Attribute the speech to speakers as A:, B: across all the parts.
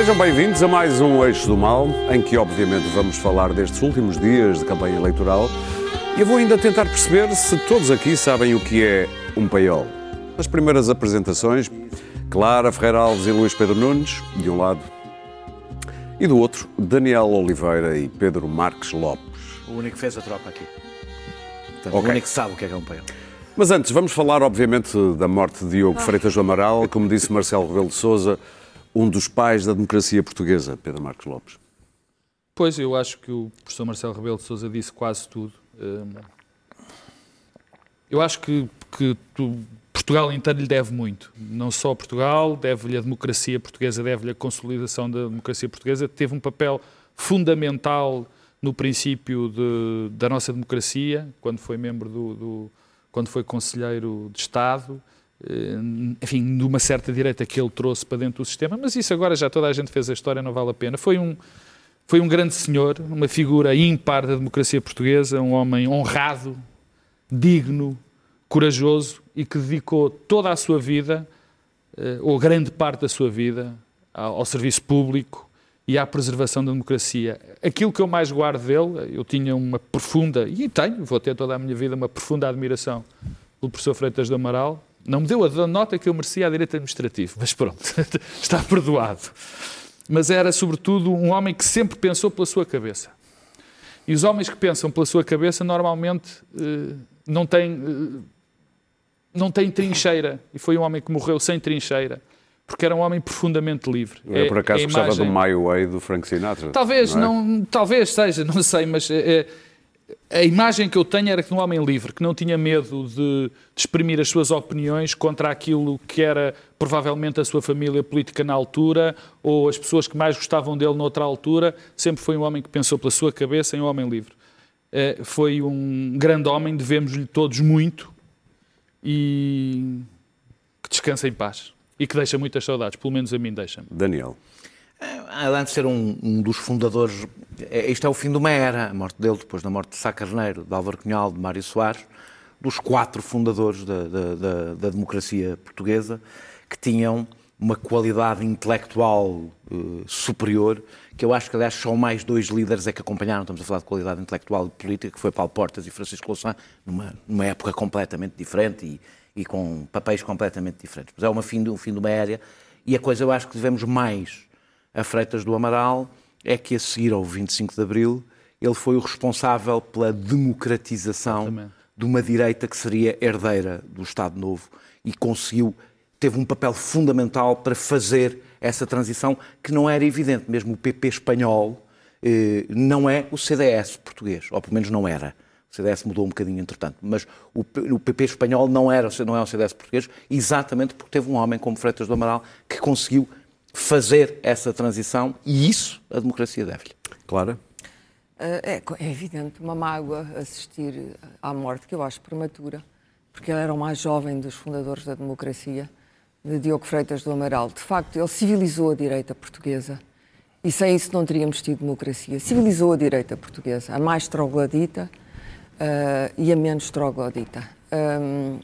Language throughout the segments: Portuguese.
A: Sejam bem-vindos a mais um Eixo do Mal, em que obviamente vamos falar destes últimos dias de campanha eleitoral e eu vou ainda tentar perceber se todos aqui sabem o que é um paiol. Nas primeiras apresentações, Clara Ferreira Alves e Luís Pedro Nunes, de um lado, e do outro, Daniel Oliveira e Pedro Marques Lopes.
B: O único que fez a tropa aqui. Portanto,
A: Ok.
B: O único que sabe o que é que é um paiol.
A: Mas antes, vamos falar, obviamente, da morte de Diogo Freitas do Amaral, como disse Marcelo Rebelo de Sousa, um dos pais da democracia portuguesa, Pedro Marques Lopes.
C: Pois, eu acho que o professor Marcelo Rebelo de Sousa disse quase tudo. Hum, Eu acho que, que tu- Portugal inteiro lhe deve muito. Não só Portugal, deve-lhe a democracia portuguesa, deve-lhe a consolidação da democracia portuguesa. Teve um papel fundamental no princípio de- da nossa democracia, quando foi membro do, do- quando foi conselheiro de Estado, enfim, de uma certa direita que ele trouxe para dentro do sistema, mas isso agora já toda a gente fez a história, não vale a pena. Foi um, foi um grande senhor, uma figura ímpar da democracia portuguesa, um homem honrado, digno, corajoso e que dedicou toda a sua vida, eh, ou grande parte da sua vida, ao serviço público e à preservação da democracia. Aquilo que eu mais guardo dele, eu tinha uma profunda, e tenho, vou ter toda a minha vida, uma profunda admiração pelo professor Freitas do Amaral. Não me deu a nota que eu merecia a direito administrativo, mas pronto, está perdoado. Mas era, sobretudo, um homem que sempre pensou pela sua cabeça. E os homens que pensam pela sua cabeça normalmente eh, não têm, eh, não têm trincheira. E foi um homem que morreu sem trincheira, porque era um homem profundamente livre.
A: Eu, por acaso,
C: É a
A: gostava
C: imagem-
A: do My Way do Frank Sinatra.
C: Talvez,
A: é?
C: não, talvez seja, não sei, mas eh, a imagem que eu tenho era de um homem livre, que não tinha medo de, de exprimir as suas opiniões contra aquilo que era provavelmente a sua família política na altura ou as pessoas que mais gostavam dele noutra altura. Sempre foi um homem que pensou pela sua cabeça em um homem livre. Eh, foi um grande homem, devemos-lhe todos muito e que descansa em paz. E que deixa muitas saudades, pelo menos a mim deixa-me.
A: Daniel.
B: Além de ser um, um dos fundadores, é- isto é o fim de uma era, a morte dele, depois da morte de Sá Carneiro, de Álvaro Cunhal, de Mário Soares, dos quatro fundadores da, da- da- da democracia portuguesa, que tinham uma qualidade intelectual eh, superior, que eu acho que, aliás, só mais dois líderes é que acompanharam, estamos a falar de qualidade intelectual e política, que foi Paulo Portas e Francisco Louçã, numa, numa época completamente diferente e, e com papéis completamente diferentes. Mas é uma fim de, um fim de uma era, e a coisa eu acho que devemos mais a Freitas do Amaral é que a seguir ao 25 de Abril ele foi o responsável pela democratização
C: Exatamente.
B: de uma direita que seria herdeira do Estado Novo e conseguiu, teve um papel fundamental para fazer essa transição que não era evidente. Mesmo o PP espanhol eh, não é o CDS português, ou pelo menos não era. O CDS mudou um bocadinho entretanto, mas o, o PP espanhol não, era, não é o CDS português, exatamente porque teve um homem como Freitas do Amaral que conseguiu fazer essa transição e isso a democracia deve-lhe.
A: Clara?
D: É, é evidente, uma mágoa assistir à morte, que eu acho prematura, porque ele era o mais jovem dos fundadores da democracia, de Diogo Freitas do Amaral. De facto, ele civilizou a direita portuguesa e sem isso não teríamos tido democracia. Civilizou a direita portuguesa, a mais troglodita eh, e a menos troglodita. Hum,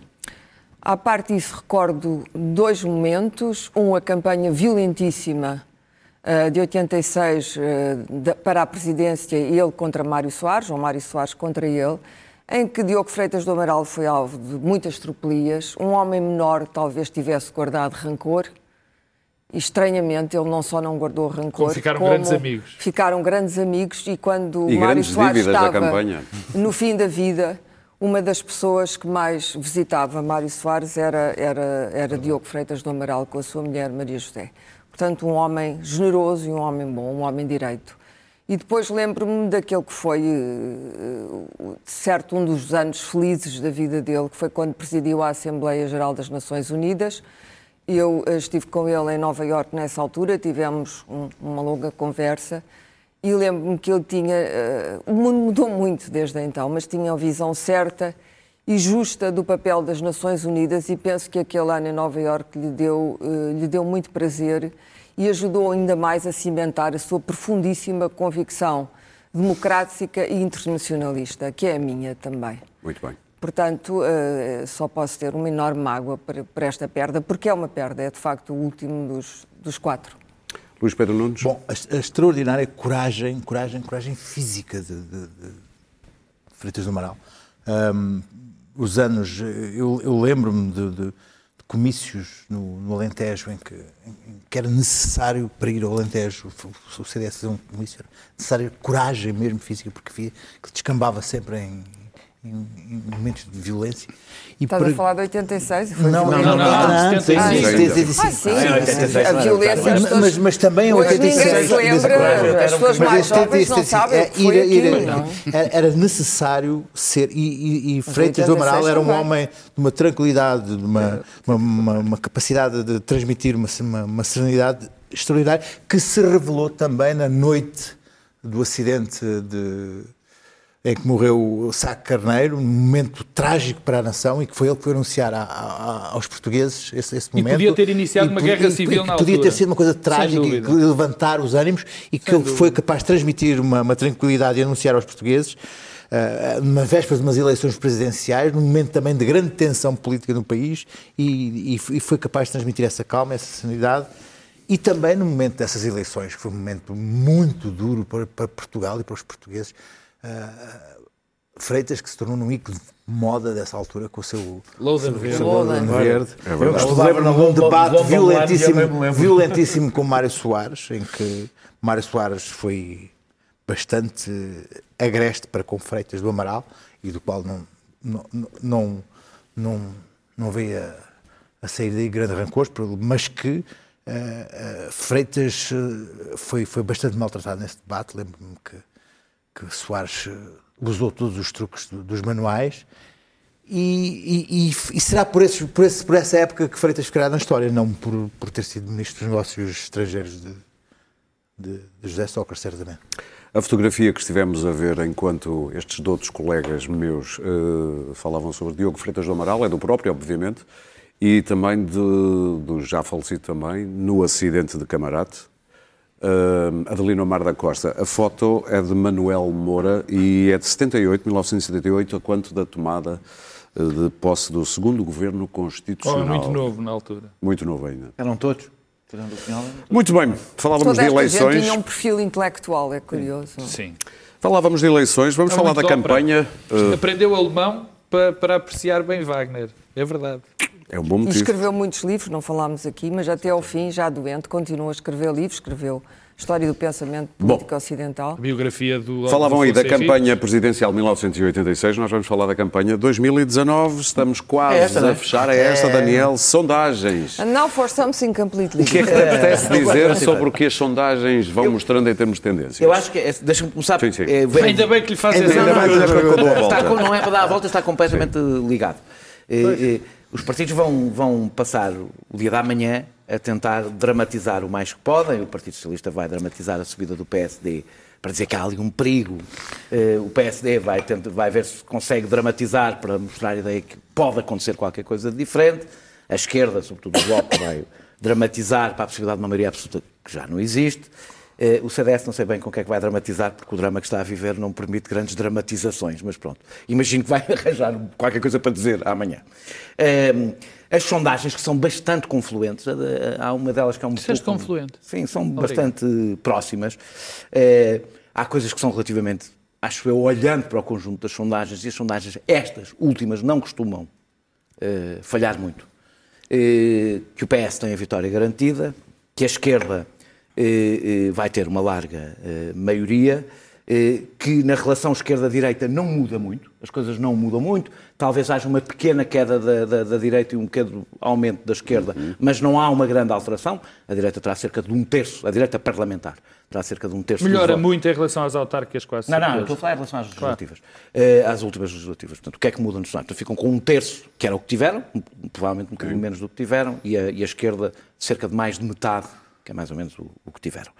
D: à parte disso, recordo dois momentos. Um, a campanha violentíssima eh, de 86 eh, para a presidência, ele contra Mário Soares, ou Mário Soares contra ele, em que Diogo Freitas do Amaral foi alvo de muitas tropelias. Um homem menor talvez tivesse guardado rancor. E, estranhamente, ele não só não guardou rancor,
C: Como ficaram grandes amigos.
D: Ficaram grandes amigos e quando
A: E
D: Mário Soares estava
A: campanha.
D: no fim da vida, uma das pessoas que mais visitava Mário Soares era, era, era Diogo Freitas do Amaral com a sua mulher Maria José. Portanto, um homem generoso e um homem bom, um homem direito. E depois lembro-me daquele que foi, eh, certo, um dos anos felizes da vida dele, que foi quando presidiu a Assembleia Geral das Nações Unidas. Eu eh, estive com ele em Nova Iorque nessa altura, tivemos um- uma longa conversa e lembro-me que ele tinha. eh, o mundo mudou muito desde então, mas tinha a visão certa e justa do papel das Nações Unidas e penso que aquele ano em Nova Iorque lhe deu, eh, lhe deu muito prazer e ajudou ainda mais a cimentar a sua profundíssima convicção democrática e internacionalista, que é a minha também.
A: Muito bem.
D: Portanto, eh, só posso ter uma enorme mágoa para, para esta perda, porque é uma perda, é de facto o último dos, dos quatro.
A: Luís Pedro Nunes?
E: Bom, a, a extraordinária coragem, coragem, coragem física de, de, de Freitas do Amaral. Um, os anos, eu, eu lembro-me de, de, comícios no, no Alentejo em que, em que, era necessário para ir ao Alentejo, o CDS fazer um comício, era necessário coragem mesmo física, porque via que descambava sempre em, em, momentos de violência.
D: E Estás para... a falar de 86? Foi
E: não, não, não, não, não, não, 75.
D: Ah, sim, a violência...
E: Mas, mas, mas também em 86...
D: Ninguém lembra, as pessoas mais jovens não sabem.
E: Era necessário ser... E, e, e Freitas do Amaral era um homem de uma tranquilidade, de uma, uma, capacidade de transmitir uma serenidade extraordinária, que se revelou também na noite do acidente de em que morreu o Sá Carneiro, um momento trágico para a nação e que foi ele que foi anunciar a, a, aos portugueses esse, esse momento.
C: E podia ter iniciado e, uma guerra civil
E: e,
C: na
E: podia ter sido uma coisa trágica e levantar os ânimos e que Sem ele dúvida. foi capaz de transmitir uma, uma tranquilidade e anunciar aos portugueses uh, numa véspera de umas eleições presidenciais, num momento também de grande tensão política no país e, e, foi capaz de transmitir essa calma, essa sanidade. E também no momento dessas eleições, que foi um momento muito duro para, para Portugal e para os portugueses, uh, Freitas, que se tornou num ícone de moda dessa altura com o seu
C: Loden Verde.
E: Loden Verde. É Eu lembro num debate violentíssimo, violentíssimo com Mário Soares, em que Mário Soares foi bastante agreste para com Freitas do Amaral e do qual não, não, não, não, não veio a, a sair daí grande rancor, mas que uh, uh, Freitas foi, foi bastante maltratado nesse debate. Lembro-me que que Soares eh, usou todos os truques dos manuais. E, e, e, será por, esses, por, esse, por, essa época que Freitas ficará na história, não por, por ter sido Ministro dos Negócios Estrangeiros de, de, de José Sócrates, certamente.
A: A fotografia que estivemos a ver enquanto estes outros colegas meus uh, falavam sobre Diogo Freitas do Amaral, é do próprio, obviamente, e também de, do já falecido também, no acidente de Camarate, Uh, Adelino Mar da Costa. A foto é de Manuel Moura e é de 78, 1978, a quanto da tomada uh, de posse do segundo governo constitucional.
C: Oh, muito novo na altura.
A: Muito novo ainda.
B: Eram todos?
A: Muito bem, falávamos
D: Toda
A: de eleições.
D: Gente tinha um perfil intelectual, é curioso.
C: Sim.
A: Falávamos de eleições, vamos é falar da campanha.
C: Uh... Aprendeu alemão para, para apreciar bem Wagner, é verdade.
A: É um bom motivo.
D: E escreveu muitos livros, não falámos aqui, mas até ao fim, já doente, continua a escrever livros, escreveu História do Pensamento Político Bom, Ocidental. A
C: biografia do...
A: Falavam aí da campanha presidencial 1986, nós vamos falar da campanha 2019, estamos quase é esta, a fechar, é esta, é... Daniel, sondagens.
D: And now for something completely
A: O que é que te apetece dizer sobre o que as sondagens vão eu, mostrando em termos de tendências?
B: Eu acho que, é, deixa-me começar...
C: Sim, sim. É, Ainda bem que lhe fazes
A: essa... Ainda bem que lhe dou a volta.
B: Está, não é para dar a volta, está completamente sim. ligado. Os partidos vão, vão passar o dia da manhã a tentar dramatizar o mais que podem. O Partido Socialista vai dramatizar a subida do PSD para dizer que há ali um perigo. Eh, o PSD vai, tentar, vai ver se consegue dramatizar para mostrar a ideia que pode acontecer qualquer coisa de diferente. A esquerda, sobretudo o Bloco, vai dramatizar para a possibilidade de uma maioria absoluta que já não existe. Uh, o CDS não sei bem com o que é que vai dramatizar, porque o drama que está a viver não permite grandes dramatizações, mas pronto. Imagino que vai arranjar qualquer coisa para dizer amanhã. Uh, as sondagens que são bastante confluentes, há uma delas que é um
C: Disseste pouco... confluente.
B: Sim, são Obrigado. bastante próximas. Uh, há coisas que são relativamente, acho eu, olhando para o conjunto das sondagens, e as sondagens, estas últimas, não costumam falhar muito. que o PS tem a vitória garantida, que a esquerda eh, eh, vai ter uma larga eh, maioria, que na relação esquerda-direita não muda muito, as coisas não mudam muito, talvez haja uma pequena queda da, da, da direita e um pequeno aumento da esquerda, uhum. mas não há uma grande alteração. A direita terá cerca de um terço, a direita parlamentar terá cerca de um terço.
C: Melhora muito em relação às autárquicas, quase.
B: Não, não, eu estou a falar em relação às legislativas. Claro. às últimas legislativas. Portanto, o que é que muda nos Santos? Ficam com um terço, que era o que tiveram, provavelmente um bocadinho menos do que tiveram, e a, e a esquerda cerca de mais de metade que é mais ou menos o, o que tiveram.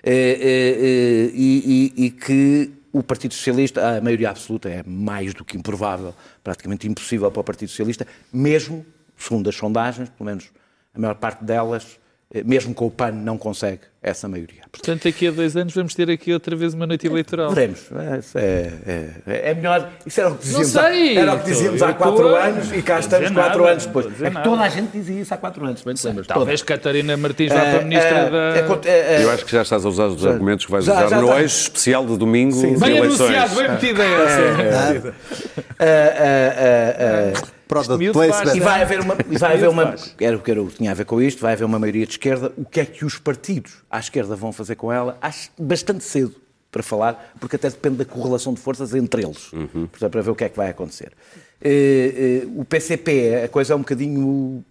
B: É, é, é, e, e, e, que o Partido Socialista, a maioria absoluta, é mais do que improvável, praticamente impossível para o Partido Socialista, mesmo, segundo as sondagens, pelo menos a maior parte delas, eh, mesmo com o PAN, não consegue essa maioria.
C: Portanto, daqui a dois anos vamos ter aqui outra vez uma noite eleitoral.
B: Veremos. É, é, é, é melhor. Isso era o que dizíamos,
C: Não sei,
B: há, era o que dizíamos há quatro
C: estou
B: anos e cá estamos quatro
C: nada,
B: anos depois. É que toda a gente dizia isso há quatro anos, bem lembras?
C: Talvez Catarina Martins vá
B: Toda.
C: para a Ministra
B: Eh,
C: da...
B: eh, eh, eh,
A: Eu acho que já estás a usar os argumentos que vais
B: Já-
A: usar
B: já
A: no
B: está.
A: eixo especial de domingo de
C: Bem
A: eleições.
C: anunciado, bem metida essa.
E: Product placement.
B: E vai haver uma. E vai haver uma era o que era- tinha a ver com isto, vai haver uma maioria de esquerda. O que é que os partidos à esquerda vão fazer com ela? Acho bastante cedo para falar, porque até depende da correlação de forças entre eles. Portanto, para ver o que é que vai acontecer. Eh, eh, o PCP, a coisa é um bocadinho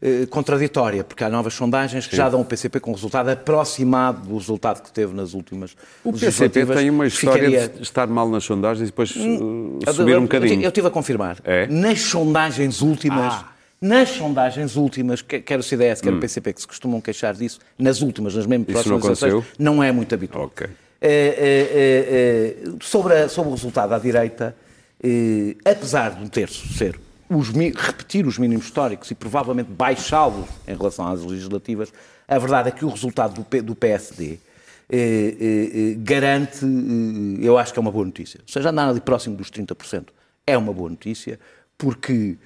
B: eh, contraditória, porque há novas sondagens que já dão o PCP com um resultado aproximado do resultado que teve nas últimas
A: O PCP tem uma história
B: Ficaria-
A: de estar mal nas sondagens e depois uh,
B: eu-
A: subir
B: eu-
A: um bocadinho.
B: Eu, estive a confirmar.
A: É?
B: Nas sondagens últimas,
A: Ah.
B: nas sondagens últimas, que- quer o CDS, quer o PCP, que se costumam queixar disso, nas últimas, nas mesmas
A: Hum. Não
B: próximas eleições,
A: aconteceu?
B: não é muito habitual.
A: Ok.
B: Eh, eh, eh, sobre, a- sobre o resultado à direita, eh, apesar de um terço ser os repetir os mínimos históricos e provavelmente baixá-los em relação às legislativas, a verdade é que o resultado do, P- do PSD eh, eh, garante, eu acho que é uma boa notícia. Ou seja, andar ali próximo dos 30% é uma boa notícia, porque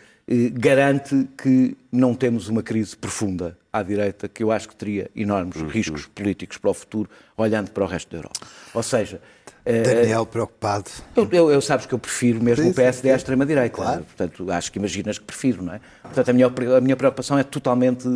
B: garante que não temos uma crise profunda à direita, que eu acho que teria enormes
A: Uhum.
B: riscos políticos para o futuro, olhando para o resto da Europa. Ou seja, eh,
E: Daniel preocupado.
B: eu, eu, eu sabes que eu prefiro mesmo
E: Sim,
B: o PSD à extrema-direita.
E: Claro.
B: Portanto, acho que imaginas que prefiro, não é? Portanto, a minha, a minha preocupação é totalmente.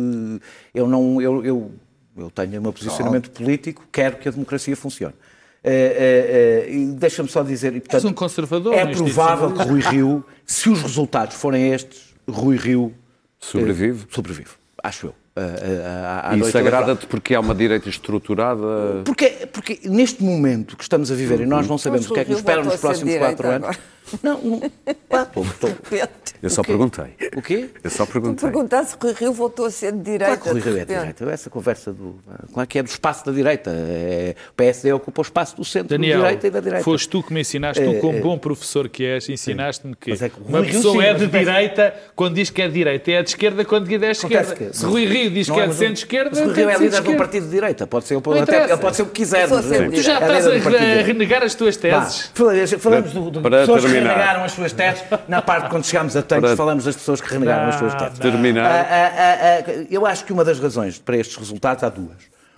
B: Eu não. Eu, eu, eu tenho o meu posicionamento político, quero que a democracia funcione. Eh, eh, e deixa-me só dizer. E, portanto,
C: um conservador
B: É
C: no
B: provável que Rui Rio, se os resultados forem estes, Rui Rio.
A: Sobrevive?
B: sobrevive, acho eu. À- à
A: E
B: noite
A: isso agrada-te porque há uma direita estruturada.
B: Porque, porque neste momento que estamos a viver e nós não sabemos o que é que nos espera nos próximos quatro anos.
D: agora.
B: Não, não. Pá, estou- estou-
A: Eu só perguntei.
B: O quê?
A: Eu só perguntei.
D: Perguntar se Rui Rio voltou a ser de direita.
B: Claro que o Rui Rio é de direita. Essa conversa do. Claro que é do espaço da direita. É, o PSD ocupa o espaço do centro
C: Daniel,
B: da direita e da direita.
C: foste tu que me ensinaste, tu como bom professor que és, ensinaste-me que,
B: é que o
C: uma pessoa
B: sim,
C: é de direita quando diz que é de direita, é de esquerda quando diz que é de esquerda.
B: que-
C: Se Rui Rio diz
B: Não
C: que é
B: é,
C: de
B: o-
C: centro-esquerda,
B: o Rui Rio é
C: de
B: líder de um partido de direita. Pode ser, até, ele pode ser o que quiser. É-
C: Tu já
B: é
C: estás a renegar as tuas teses.
B: falamos- do, pessoas que renegaram as suas teses. Na parte quando chegámos a tanques,
A: Para-
B: falamos das pessoas que renegaram as suas
C: Não,
B: teses.
C: não.
A: Terminar.
B: Ah, ah, ah, ah, eu acho que uma das razões para estes resultados há duas.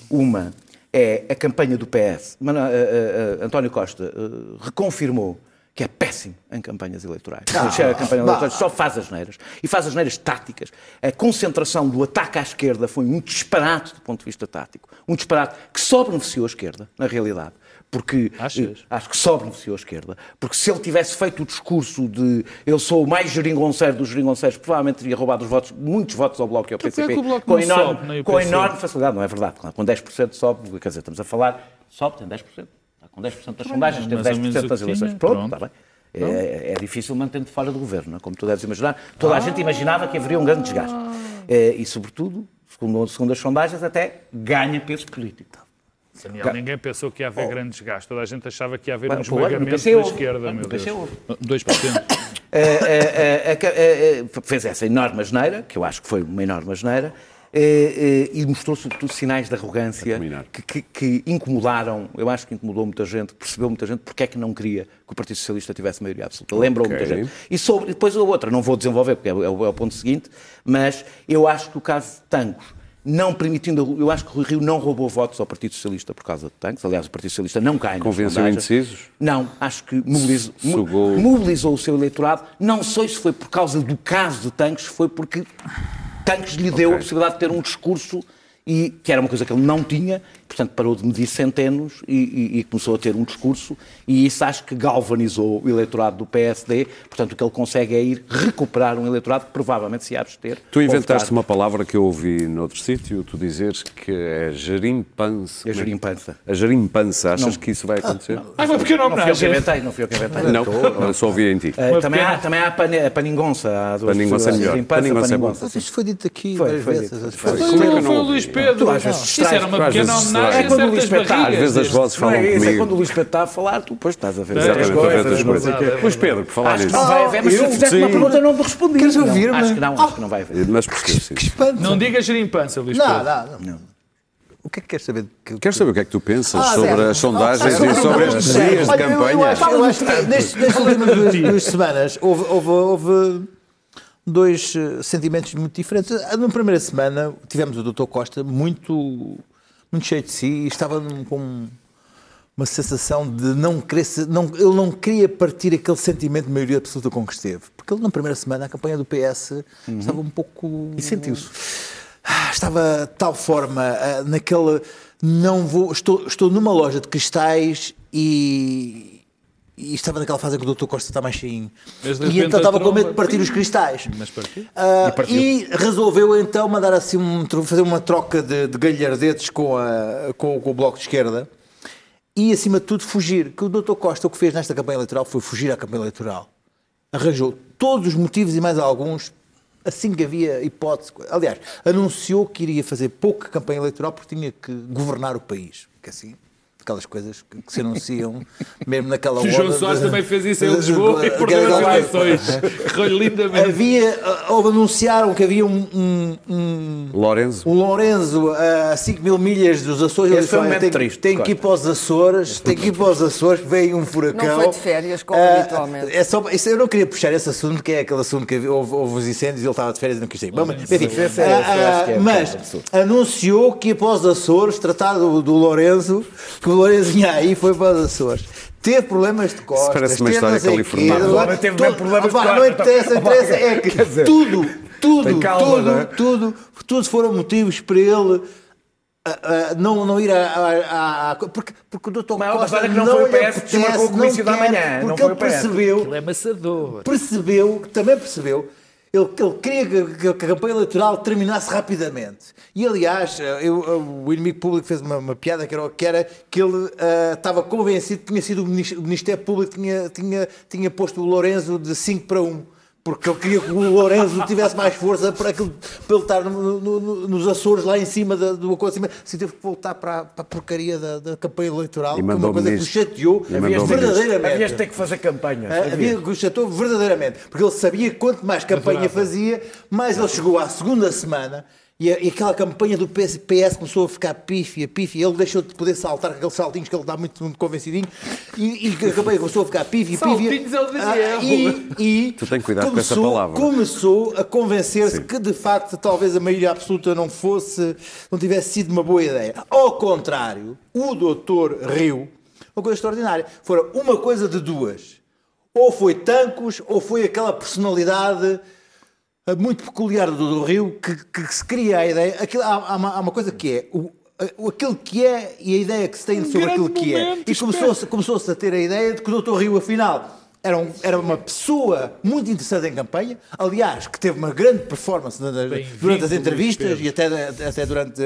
B: Uma é a campanha do PS. Mano- ah, ah, ah, António Costa ah, reconfirmou que é péssimo em campanhas eleitorais. A campanha eleitoral só faz as neiras. E faz as neiras táticas. A concentração do ataque à esquerda foi um disparate do ponto de vista tático. Um disparate que só beneficiou a esquerda, na realidade. Porque
C: Achas?
B: eh, acho que só beneficiou a esquerda. Porque se ele tivesse feito o discurso de eu sou o mais geringonceiro dos geringonceiros, provavelmente teria roubado os votos, muitos votos ao Bloco e ao
C: Então,
B: PCP.
C: porque é
B: com enorme,
C: sobe,
B: com enorme facilidade. Não é verdade. Com 10% sobe, quer dizer, estamos a falar, sobe, tem 10%. Está com 10% das sondagens,
C: menos
B: 10%
C: o
B: das eleições. Pronto, está bem. É, é difícil manter-te fora do governo, é? como tu deves imaginar. Toda a gente imaginava que haveria um grande desgaste. É, e, sobretudo, segundo, segundo as sondagens, até ganha peso político.
C: Daniel, ninguém pensou que ia haver grande desgaste. Toda a gente achava que ia haver um esmagamento da esquerda, meu Deus.
B: houve.
C: 2%.
B: Eh, eh, eh, eh, eh, fez essa enorme asneira, que eu acho que foi uma enorme asneira, e mostrou sobretudo sinais de arrogância que, que- que incomodaram, eu acho que incomodou muita gente, percebeu muita gente porque é que não queria que o Partido Socialista tivesse maioria absoluta. Lembrou
A: Ok.
B: muita gente. E sobre, depois a outra, não vou desenvolver porque é, o- é o é o ponto seguinte, mas eu acho que o caso de Tancos, não permitindo, eu acho que o Rui Rio não roubou votos ao Partido Socialista por causa de Tancos, aliás o Partido Socialista não cai
A: Convenceu indecisos?
B: Não, acho que mobilizou,
A: Sugou-
B: mobilizou o seu eleitorado. Não sei se foi por causa do caso de Tanques, foi porque Tanques lhe deu a possibilidade de ter um discurso e que era uma coisa que ele não tinha, portanto parou de medir centenos e, e- e começou a ter um discurso e isso acho que galvanizou o eleitorado do PSD, portanto o que ele consegue é ir recuperar um eleitorado que provavelmente se ia abster.
A: Tu
B: ou
A: inventaste
B: votar.
A: uma palavra que eu ouvi noutro sítio, tu dizeres que é gerimpança.
B: É gerimpança.
A: A gerimpança, achas
B: Não.
A: que isso vai acontecer?
C: Ah, foi pequena
B: Não fui eu que
C: homenagem.
B: inventei, não fui eu que inventei.
A: Não, eu só ouvi em ti.
C: Uma
B: também, há, também há a, pane- a paningonça. Há duas
A: Paningonça é melhor. Paningonça é
B: paningonça,
E: Mas
B: sim.
E: isto foi dito aqui
B: Foi,
E: várias
B: foi
E: vezes.
B: Foi.
E: foi.
A: Como é que eu não
C: foi o
A: ouvi?
C: Luís Pedro.
B: Tu às vezes
C: Isso era uma pequena
A: vezes
C: homenagem
B: É quando o Luís está, às
A: vezes as vozes
B: Não
A: falam
B: é isso, é
A: comigo.
B: quando o Luís Pedro está a falar, tu depois estás a ver
A: ver
B: coisas,
A: coisas. Luís Pedro, por falar
B: Acho que
A: nisso.
B: não vai haver, mas se
E: eu-
B: fizeste uma pergunta não te respondi.
E: Queres
B: Não,
E: ouvir-me?
B: Acho que não, acho que não vai haver.
A: Mas sim.
E: Que espanto.
C: Não digas gerimpança, Luís
E: Não,
C: Pedro.
E: não, não. O que é que queres saber? Que-
A: Quero saber o que é que tu pensas
E: Ah,
A: sobre as sondagens
E: Ah,
A: e sobre estes dias de
E: Olha, eu- Eu,
A: campanha.
E: acho, eu acho que nestas, nestas últimas duas, duas semanas houve, houve- houve dois eh, sentimentos muito diferentes. Na primeira semana tivemos o Dr. Costa muito, muito cheio de si e estava com uma sensação de não querer não, ele não queria partir aquele sentimento de maioria absoluta com que esteve. Porque ele na primeira semana, a campanha do PS estava um pouco...
B: E sentiu-se.
E: Ah, estava de tal forma ah, naquela não vou estou, estou numa loja de cristais e, e estava naquela fase em que o Dr. Costa está mais cheinho e então estava com medo de partir os cristais
C: Mas partiu.
E: Ah, e, resolveu então mandar assim um, fazer uma troca de, de galhardetes com, a, com, com o Bloco de Esquerda e acima de tudo fugir que o Dr. Costa o que fez nesta campanha eleitoral foi fugir à campanha eleitoral arranjou todos os motivos e mais alguns assim que havia hipótese. Aliás, anunciou que iria fazer pouca campanha eleitoral porque tinha que governar o país. Que assim, aquelas coisas que, que se anunciam mesmo naquela
C: O
E: hora.
C: João Soares
E: de-
C: também fez isso em
E: de-
C: Lisboa e
E: de-
C: perdeu as eleições. Correu lindamente.
E: Havia, ah, houve, anunciaram que havia um, um, um,
A: Lourenço.
E: um Lourenço a 5 mil milhas dos Açores. Ele
B: Esse foi um
E: disse, "Olha,
B: momento
E: tem,
B: triste,
E: tem que ir para os Açores, tem que ir para os Açores, veio um furacão.
D: Não foi de férias, como
E: Ah,
D: habitualmente.
E: É só, isso, eu não queria puxar esse assunto, que é aquele assunto que houve, houve os incêndios e ele estava de férias e não quis sair. Mas, enfim,
B: é-
E: ah,
B: é
E: mas anunciou que para os Açores tratar do, do Lourenço, que o Vinha aí e foi para os Açores. Teve problemas de costas.
A: parece uma história californiana.
B: homem teve mesmo problemas de
E: Opá, Não
B: costas.
E: interessa, interessa, é que
B: dizer,
E: tudo, tudo,
B: calma,
E: tudo,
B: é?
E: tudo, tudo foram motivos para ele ah, ah, não, não ir à. à- à- porque, porque o Dr.
B: Mas a
E: Costa
B: coisa é que não
E: não
B: foi o PS que
E: apetece,
B: desmarcou o comício da manhã, não
E: Porque
B: foi
E: ele percebeu,
C: Ele é amassador.
E: percebeu, também percebeu, ele, ele queria que, a campanha eleitoral terminasse rapidamente. E, aliás, eu- o inimigo público fez uma, uma piada que era, que era que ele ah, estava convencido que tinha sido o Ministério Público que tinha, tinha, tinha posto o Lourenço de 5 para 1. Porque ele queria que o Lourenço tivesse mais força para, aquilo, para ele estar no- no- no- nos Açores, lá em cima da- do acontecimento. Se teve que voltar para, a- para a porcaria da, da campanha eleitoral,
A: E
E: que é uma coisa que o chateou verdadeiramente.
B: Havias de ter que fazer campanhas.
E: Ah,
B: havia.
E: Havia que o chateau verdadeiramente, porque ele sabia que quanto mais campanha fazia, mais ele chegou à segunda semana e, e aquela campanha do PS, PS começou a ficar pífia, pífia. Ele deixou de poder saltar com aqueles saltinhos que ele dá muito, muito convencidinho e, e a campanha começou a ficar pífia, pífia.
C: Saltinhos
E: Ah, e, e
A: Tu tem cuidado com essa
E: começou,
A: palavra.
E: Começou a convencer-se que de facto talvez a maioria absoluta não fosse, não tivesse sido uma boa ideia. Ao contrário, o doutor Rio, uma coisa extraordinária, fora uma coisa de duas. Ou foi Tancos, ou foi aquela personalidade muito peculiar do, do Rio que, que se cria a ideia. Aquilo, há, há uma, há uma coisa que é o, aquilo que é e a ideia que se tem sobre
C: grande
E: aquilo que é.
C: momento,
E: E começou-se começou a ter a ideia de que o Dr. Rio, afinal, era, um- era uma pessoa muito interessante em campanha, aliás, que teve uma grande performance na- durante as entrevistas e até, até durante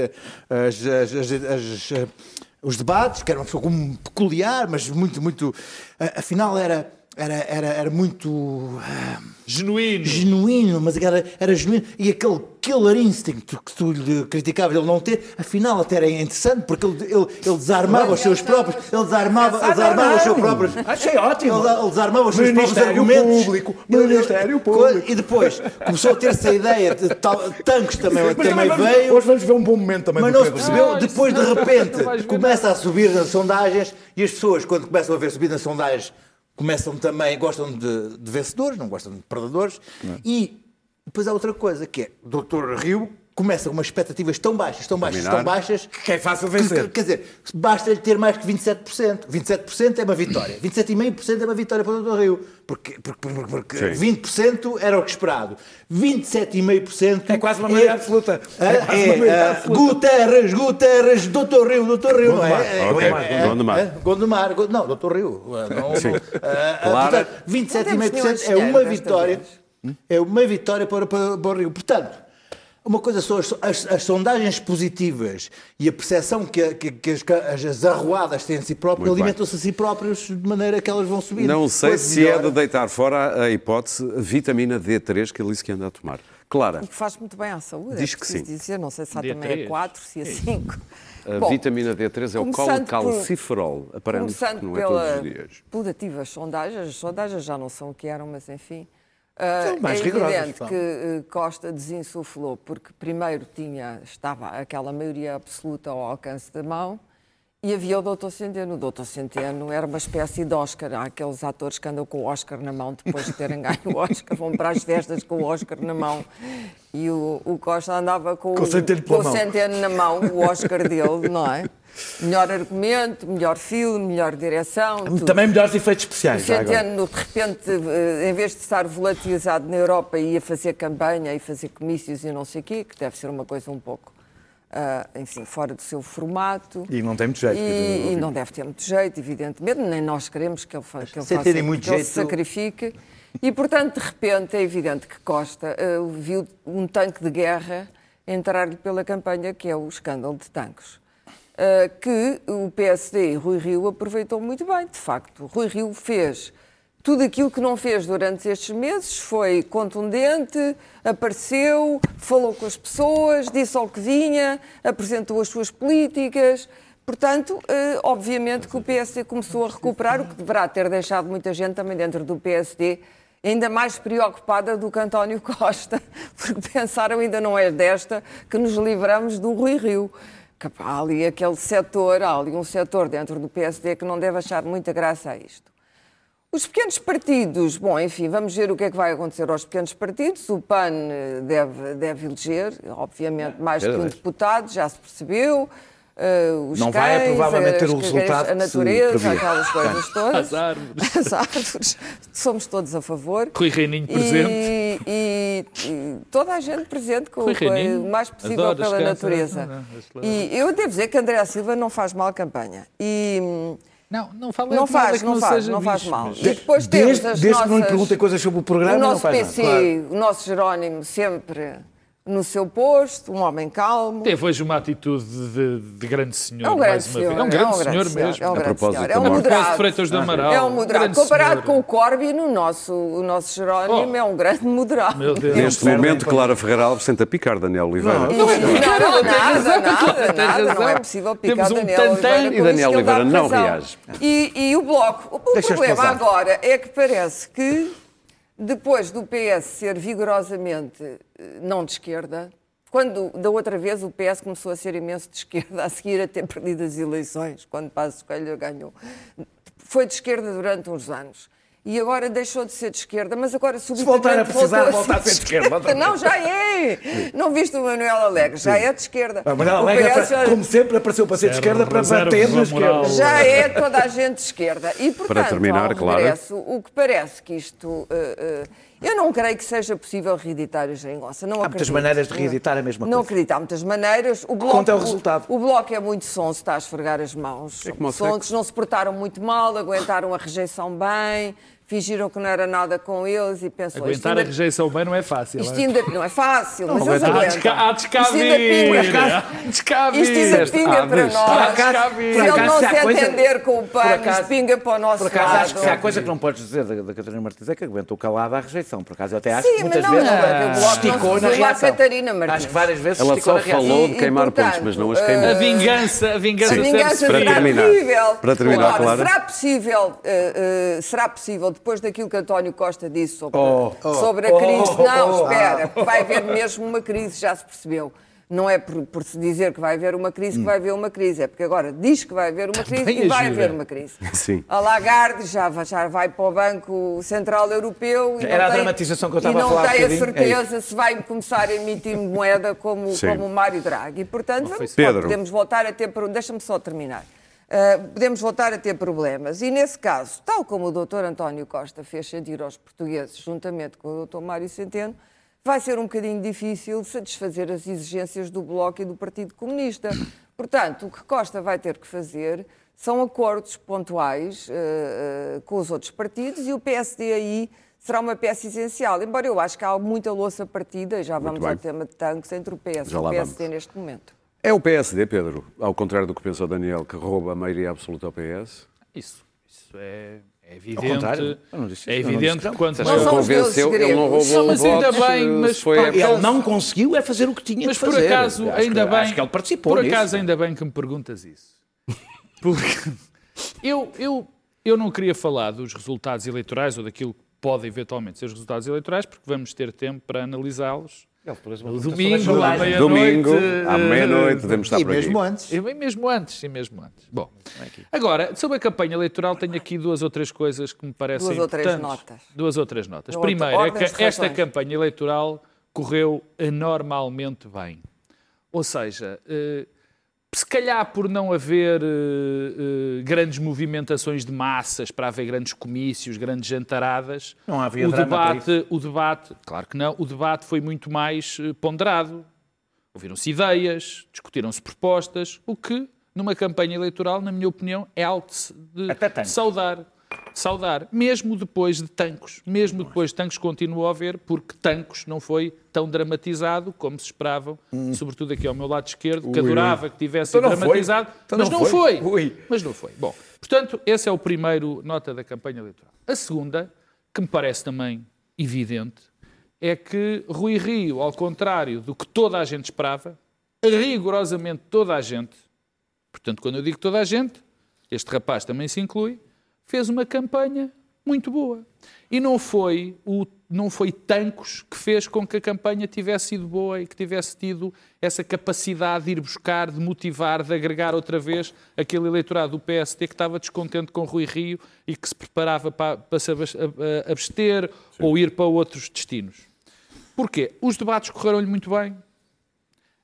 E: as- as- as- os debates, que era uma pessoa como peculiar, mas muito, muito. eh, Afinal, era, era, era, era muito. ah,
C: Genuíno.
E: genuíno, mas era, era genuíno. E aquele killer instinct que tu lhe criticavas ele não ter, afinal até era interessante, porque ele, ele, ele desarmava os seus próprios. Ele desarmava, ele desarmava os seus próprios.
B: Achei ótimo.
E: Ele, ele desarmava os seus próprios
B: Ministério
E: argumentos.
B: Público, Ministério
E: co-
B: Público.
E: E depois começou a ter-se a ideia de tal, tanques também,
B: Mas
E: também
B: vamos-
E: veio.
B: Hoje vamos ver um bom momento também
E: Mas
B: do
E: não se percebeu, depois de repente começa a subir nas sondagens e as pessoas, quando começam a ver subir nas sondagens, começam também, gostam de, de vencedores, não gostam de perdedores. E depois há outra coisa, que é o Dr. Rio começa com umas expectativas tão baixas, tão baixas,
A: Dominar.
E: tão baixas,
B: Que é fácil vencer.
E: que- Quer dizer, basta-lhe ter mais que 27%. 27% é uma vitória. 27,5% é uma vitória para o Dr. Rio. Porque, porque, porque, porque
A: Sim.
E: 20% era o que esperado. 27,5%
B: É quase uma maioria absoluta.
E: É,
B: É quase uma maioria
E: é,
B: absoluta.
E: Guterres, Guterres, Dr. Rio, Dr. Rio, não
B: Gondomar.
E: é? é?
A: Ok,
E: é,
A: Gondomar.
E: é, Gondomar. Go- Não, Dr. Rio. Não,
A: Sim.
E: não, portanto, 27,5% é
D: Não
E: uma vitória. É uma vitória para, para, para o Rio. Portanto, uma coisa são as, as- as sondagens positivas e a percepção que, a- que- que as, as, as arruadas têm de si próprias, alimentam-se a si próprios de maneira que elas vão subir.
A: Não sei
E: Quanto
A: se é
E: melhor-
A: de deitar fora a hipótese vitamina D3 que ele disse que anda a tomar. Clara.
D: E que faz muito bem à saúde.
A: Diz
D: é
A: que sim.
D: Dizer, não sei se há
C: D3.
D: também a 4, se a 5.
A: A
D: Bom,
A: vitamina D3 é o colecalciferol. Aparente que
D: Começando
A: não é
D: pela,
A: todos os dias.
D: pelativas sondagens, as sondagens já não são o que eram, mas enfim. Ah,
E: São mais
D: é evidente que eh, Costa desinsuflou, porque primeiro tinha, estava aquela maioria absoluta ao alcance da mão e havia o Doutor Centeno. O Doutor Centeno era uma espécie de Oscar. Há aqueles atores que andam com o Oscar na mão depois de terem ganho o Oscar, vão para as festas com o Oscar na mão. E o, o Costa andava com,
E: Com o Centeno
D: com o. Centeno na mão, o Oscar dele, não é? Melhor argumento, melhor filme, melhor direção. tudo.
E: Também melhores efeitos
D: O
E: especiais. agora.
D: Centeno, de repente, eh, em vez de estar volatilizado na Europa, ia fazer campanha e fazer comícios e não sei o quê, que deve ser uma coisa um pouco, ah, enfim, fora do seu formato.
E: E não tem muito jeito.
D: E, e não deve ter muito jeito, evidentemente, nem nós queremos que ele, fa que ele, faça, que ele
E: jeito-
D: se sacrifique. E, portanto, de repente, é evidente que Costa eh, viu um tanque de guerra entrar-lhe pela campanha, que é o escândalo de tanques. Eh, que o PSD e Rui Rio aproveitou muito bem, de facto. Rui Rio fez tudo aquilo que não fez durante estes meses, foi contundente, apareceu, falou com as pessoas, disse ao que vinha, apresentou as suas políticas. Portanto, eh, obviamente que o PSD começou a recuperar, o que deverá ter deixado muita gente também dentro do PSD ainda mais preocupada do que António Costa, porque pensaram ainda não é desta que nos livramos do Rui Rio. Há ali aquele setor, há ali um setor dentro do PSD que não deve achar muita graça a isto. Os pequenos partidos, bom, enfim, vamos ver o que é que vai acontecer aos pequenos partidos. O PAN eh, deve, deve eleger, obviamente, mais que um deputado, já se percebeu. Eh, os
E: Não vai,
D: cães,
E: provavelmente, ter o resultado
D: A
E: que se
D: natureza, aquelas coisas todas.
C: As árvores.
D: As árvores. Somos todos a favor.
C: Rui Reininho presente.
D: E, e- e toda a gente presente com, com o mais possível pela natureza.
C: não, não, acho
D: E eu devo dizer que André Silva não faz mal campanha. E hum,
C: Não, não fala
D: não faz,
C: que
D: não, faz,
C: seja
D: não faz
C: bicho,
D: mal.
C: mas-
D: E depois temos
E: Desde,
D: as
E: desde que não lhe
D: nossas-
E: perguntem coisas sobre o programa,
D: o
E: não
D: nosso
E: faz
D: PC,
E: nada.
D: o nosso Jerónimo sempre no seu posto, um homem calmo.
C: Teve hoje uma atitude de, de grande senhor,
D: É um grande
C: mais uma
D: senhor,
C: vez. É um grande senhor,
D: senhor,
C: mesmo.
D: É um
A: A
D: grande
A: propósito
D: senhor. É um moderado.
C: de Freitas do Amaral.
D: É um moderado.
C: grande
D: Comparado
C: senhor.
D: com o Corbyn, o nosso, o nosso Jerónimo
C: Oh.
D: é um grande moderado.
C: Meu Deus.
A: Neste momento, Clara Ferreira Alves senta a picar Daniel Oliveira.
D: Não, não, nada, nada,
C: tem
D: nada. Não é possível picar
C: Temos um
D: Daniel
C: tantã
D: Oliveira.
C: e
A: Daniel Oliveira não reage.
D: E, e o Bloco? O
E: Deixa-os
D: problema agora é que parece que, depois do PS ser vigorosamente eh, não de esquerda, quando da outra vez o PS começou a ser imenso de esquerda, a seguir a ter perdido as eleições, quando Passos Coelho ganhou, foi de esquerda durante uns anos. E agora deixou de ser de esquerda, mas agora subitamente
E: voltar a precisar,
D: voltou
E: volta a ser de esquerda vez.
D: Não, já é! Não viste o Manuel Alegre, já é de esquerda.
E: Ah,
D: O
E: alega,
D: PS
E: para-
D: já-
E: como sempre, apareceu para ser de esquerda para bater na esquerda.
D: já é toda a gente de esquerda. E, portanto,
A: Para terminar,
D: regresso, o que parece que isto... eh, eh, eu não creio que seja possível reeditar a geringonça. Não
E: Há muitas
D: acredito.
E: maneiras de reeditar a mesma
D: Não
E: coisa.
D: acredito, há muitas maneiras. O bloco,
E: conta é o resultado.
D: O, bloco é muito sonso, está a esfregar as mãos.
A: É o
D: Sonsos, não se portaram muito mal, aguentaram a rejeição bem, fingiram que não era nada com eles e pensou...
C: Aguentar a
D: ainda-
C: rejeição bem não é fácil.
D: Isto
C: é?
D: ainda não é fácil, mas eles aguentam.
C: há
D: Isto ainda
C: descabir!
D: pinga.
C: Há descabir!
D: Isto ainda pinga para nós. Se ele não
E: se
D: entender com o pano, isto pinga para o nosso
E: Por acaso,
D: lado.
E: acho que se há coisa que não podes dizer da, da Catarina Martins é que aguentou calada a rejeição. Por acaso, eu até acho
D: Sim,
E: que muitas
D: não,
E: vezes
D: não, é não
E: esticou na reação.
D: Catarina Martins.
E: Acho que várias vezes
A: Ela só falou de queimar pontos, mas não as
D: eh,
A: queimou.
C: A vingança, a vingança
D: A vingança
A: Para
D: será
A: terminar.
D: possível.
A: Para terminar, Clara.
D: será possível, eh, eh, será possível, depois daquilo que António Costa disse sobre,
E: Oh, oh,
D: sobre a
E: oh,
D: crise,
E: oh,
D: não,
E: oh,
D: espera, vai haver mesmo uma crise, já se percebeu. Não é por, por se dizer que vai haver uma crise que vai haver uma crise, é porque agora diz que vai haver uma crise
C: Também
D: e vai
C: ajuda.
D: haver uma crise.
A: Sim.
D: A Lagarde já, vai- já vai para o Banco Central Europeu e
E: Era
D: não
E: a
D: tem-
E: dramatização que eu estava
D: e
E: a
D: não
E: falar
D: tem a
E: é
D: certeza se vai começar a emitir moeda como,
A: Sim.
D: como o Mário Draghi. E, portanto, vamos,
A: Pedro.
D: podemos voltar a ter... Deixa-me só terminar. Uh, podemos voltar a ter problemas. E, nesse caso, tal como o doutor António Costa fez sentir aos portugueses, juntamente com o doutor Mário Centeno, vai ser um bocadinho difícil satisfazer as exigências do Bloco e do Partido Comunista. Portanto, o que Costa vai ter que fazer são acordos pontuais uh, uh, com os outros partidos e o PSD aí será uma peça essencial. Embora eu acho que há muita louça partida, e já vamos
A: bem.
D: ao tema de tanques, entre o PS e o PSD
A: vamos.
D: neste momento.
A: É o PSD, Pedro, ao contrário do que pensou Daniel, que rouba a maioria absoluta ao PS?
C: Isso, isso é, É evidente, é evidente que quanto
A: mais... Ele convenceu, ele não roubou não,
B: mas
A: ainda
B: bem, mas foi ele não conseguiu é fazer o que tinha
C: mas
B: de fazer.
C: Mas por acaso, ainda
B: que,
C: bem,
B: acho que ele participou
C: por
B: nisso.
C: acaso ainda bem que me perguntas isso. Porque eu, eu, eu não queria falar dos resultados eleitorais ou daquilo que pode eventualmente ser os resultados eleitorais, porque vamos ter tempo para analisá-los
B: no domingo,
C: à meia-noite.
A: Domingo, à meia-noite, devemos estar
E: e
A: por
E: mesmo
A: aqui.
E: antes.
C: E mesmo antes, e mesmo antes. Bom, agora, sobre a campanha eleitoral, tenho aqui duas ou três coisas que me parecem
D: Duas ou três
C: importantes.
D: notas.
C: Duas ou três notas.
D: No
C: Primeiro, é que esta campanha eleitoral correu anormalmente bem. Ou seja, eh, se calhar por não haver eh, eh, grandes movimentações de massas, para haver grandes comícios, grandes jantaradas,
B: Não havia
C: o debate, o debate, claro que não, o debate foi muito mais eh, ponderado. Ouviram-se ideias, discutiram-se propostas, o que, numa campanha eleitoral, na minha opinião, é algo de saudar. Saudar, mesmo depois de Tancos. Mesmo depois de Tancos continuou a haver, porque Tancos não foi tão dramatizado como se esperavam, sobretudo aqui ao meu lado esquerdo, que adorava que tivesse
B: Então
C: dramatizado,
B: Então
C: mas
B: não
C: não
B: foi.
C: foi.
B: Ui.
C: Mas não foi. Bom, portanto, esse é o primeiro nota da campanha eleitoral. A segunda, que me parece também evidente, é que Rui Rio, ao contrário do que toda a gente esperava, rigorosamente toda a gente, portanto, quando eu digo toda a gente, este rapaz também se inclui, fez uma campanha muito boa. E não foi, o, não foi Tancos que fez com que a campanha tivesse sido boa e que tivesse tido essa capacidade de ir buscar, de motivar, de agregar outra vez aquele eleitorado do PST que estava descontente com Rui Rio e que se preparava para, para se abster ou ir para outros destinos. Porquê? Os debates correram-lhe muito bem,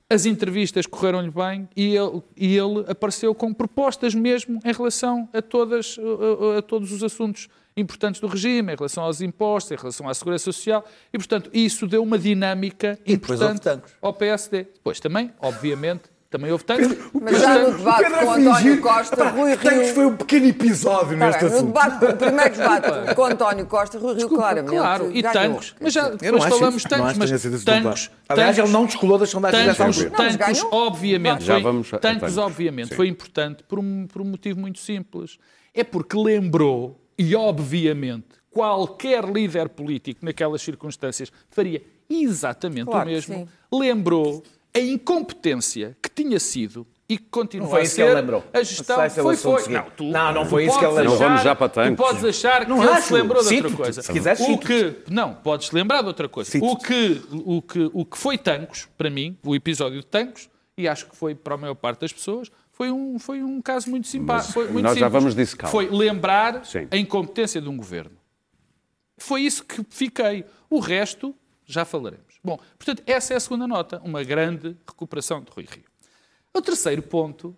C: as entrevistas correram-lhe bem e ele, e ele apareceu com propostas mesmo em relação a, todas, a, a- todos os assuntos importantes do regime, em relação aos impostos, em relação à segurança social, e, portanto, isso deu uma dinâmica
B: E
C: importante ao PSD. Depois também, obviamente, também houve tantos.
D: Mas já no debate com António Costa, Rui Rio.
E: foi um pequeno episódio
D: Tá
E: neste
D: bem, no
E: assunto.
D: debate, o primeiro debate com António Costa, Rui Rio
C: Desculpa,
D: claramente
C: claro, e
D: ganhou.
C: Tancos, mas já depois
B: acho
C: falamos
B: isso. Que
C: mas Tancos,
B: debate. Aliás, ele não descolou das sondagens dessa
C: Tancos,
B: altura.
D: Ganhou.
C: obviamente,
A: Já
C: foi,
A: vamos
C: Tancos. obviamente,
A: Sim.
C: foi importante por um, por um motivo muito simples. É porque lembrou, e obviamente, qualquer líder político naquelas circunstâncias faria exatamente
D: Claro
C: o mesmo.
D: sim.
C: Lembrou a incompetência que tinha sido e que continua
B: Não foi
C: a
B: isso que ele
C: ser
B: lembrou.
C: a gestão.
B: O
C: Foi, foi.
B: seguinte.
C: Não, tu,
B: Não, não
C: tu
B: foi isso que ele lembrou.
A: Não vamos já para
C: Tu
A: Tancos.
C: podes achar que
B: Não
C: ele
B: acho.
C: se lembrou de outra coisa.
B: Se quiseres,
C: o que não, podes lembrar de outra coisa. O que, o, que, o que foi Tancos, para mim, o episódio de Tancos, e acho que foi para a maior parte das pessoas, foi um, foi um caso muito simpático. Foi muito
A: nós já
C: simples.
A: vamos disso, calma.
C: Foi lembrar
A: Sim.
C: a incompetência de um governo. Foi isso que fiquei. O resto, já falaremos. Bom, portanto, essa é a segunda nota, uma grande recuperação de Rui Rio. O terceiro ponto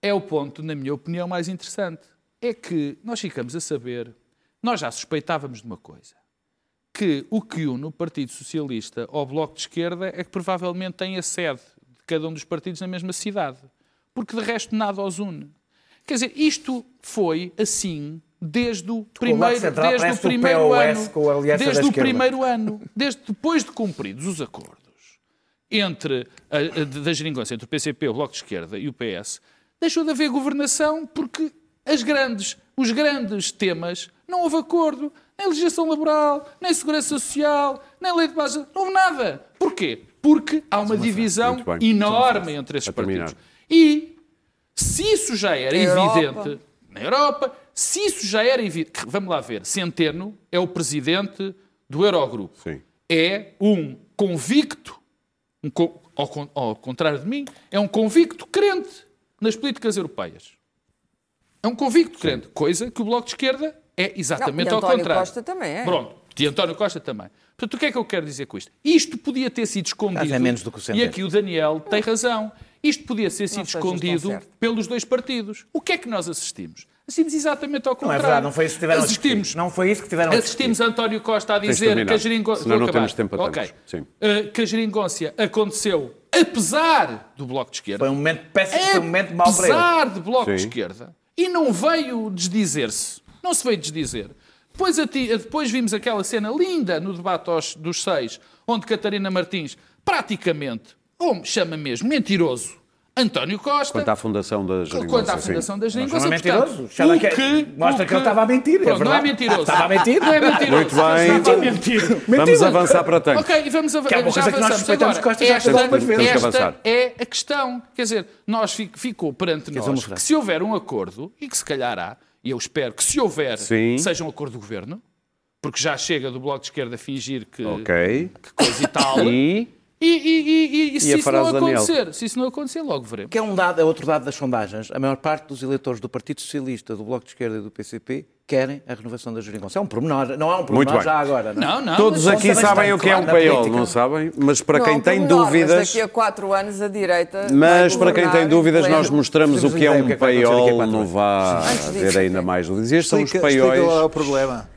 C: é o ponto, na minha opinião, mais interessante. É que nós ficamos a saber, nós já suspeitávamos de uma coisa, que o que une o Partido Socialista ao Bloco de Esquerda é que provavelmente tem a sede de cada um dos partidos na mesma cidade. Porque de resto nada os une. Quer dizer, isto foi assim desde o primeiro, desde o
B: o
C: primeiro
B: POS
C: ano.
B: com a aliança
C: Desde o primeiro ano. Desde depois de cumpridos os acordos entre a, a- da geringonça entre o PCP, o Bloco de Esquerda e o PS, deixou de haver governação porque as grandes, os grandes temas não houve acordo. Nem legislação laboral, nem segurança social, nem lei de base. Não houve nada. Porquê? Porque há uma divisão
A: bem.
C: enorme entre esses partidos. E se isso já era evidente na Europa, se isso já era evidente. Vamos lá ver. Centeno é o presidente do Eurogrupo.
A: Sim.
C: É um convicto, um co- ao, con- ao contrário de mim, é um convicto crente nas políticas europeias. É um convicto crente, coisa que o Bloco de Esquerda é exatamente
D: Não, e
C: ao
D: António
C: contrário.
D: Costa também é.
C: Pronto. E António Costa também. Portanto, o que é que eu quero dizer com isto? Isto podia ter sido escondido.
B: Mas é menos do que o
C: e
B: Centeno.
C: aqui o Daniel tem razão. Isto podia ter sido escondido pelos dois partidos. O que é que nós assistimos? Assistimos exatamente ao
B: Não é
C: contrário.
B: verdade, não foi isso que tiveram a
C: Assistimos.
B: Não foi isso que tiveram a
C: Assistimos a António Costa a
A: de
C: dizer que a geringonça.
A: senão não temos tempo para
C: Ok.
A: tantos. Sim.
C: Eh, que a geringonça aconteceu apesar do Bloco de Esquerda.
B: Foi um momento péssimo, foi um momento mau para ele.
C: Apesar de Bloco de
A: Sim.
C: Esquerda. E não veio desdizer-se. Não se veio desdizer. Depois, a ti- depois vimos aquela cena linda no debate aos- dos seis, onde Catarina Martins praticamente, ou chama mesmo, mentiroso, António Costa.
A: Quanto à fundação da Geringonça.
C: Quanto à fundação da Geringonça.
B: Não é
C: portanto,
B: mentiroso.
C: o
B: Chama que-
C: que,
B: mostra
C: o
B: que ele estava a mentir, é
C: Pronto, não é
B: verdade.
C: mentiroso.
B: Estava a mentir?
C: Não é mentiroso.
A: Muito bem.
C: Estava a mentir.
A: Vamos avançar para tanques.
C: Ok, e vamos av
B: Que é uma
C: já
B: coisa que nós respeitamos. Costa já
C: esta,
B: algumas vezes.
A: Que
C: esta
A: avançar.
C: é a questão. Quer dizer, nós fi- ficou perante nós que se houver um acordo, e que se calhar há, e eu espero que se houver,
A: Sim.
C: seja um acordo do governo, porque já chega do Bloco de Esquerda a fingir que,
A: Ok.
C: que coisa e tal.
A: E
C: E, e- e- e- e se isso não
A: de Daniel?
C: acontecer, se isso não acontecer, logo veremos.
B: Que é um dado, é outro dado das sondagens. A maior parte dos eleitores do Partido Socialista, do Bloco de Esquerda e do PCP querem a renovação da Geringonça. É um pormenor, não é um
A: Muito
B: pormenor
A: bem.
B: já agora. Não, é?
C: Não, não.
A: todos aqui sabem o que é um paiol, não sabem? Mas para
D: Não,
A: quem tem
D: pormenor, Mas
A: dúvidas.
D: daqui a quatro anos a direita.
A: Mas para quem tem dúvidas, nós mostramos o que é um
B: que é acontecer
A: paiol, não vá haver ainda mais dúvidas. Estes são os paióis.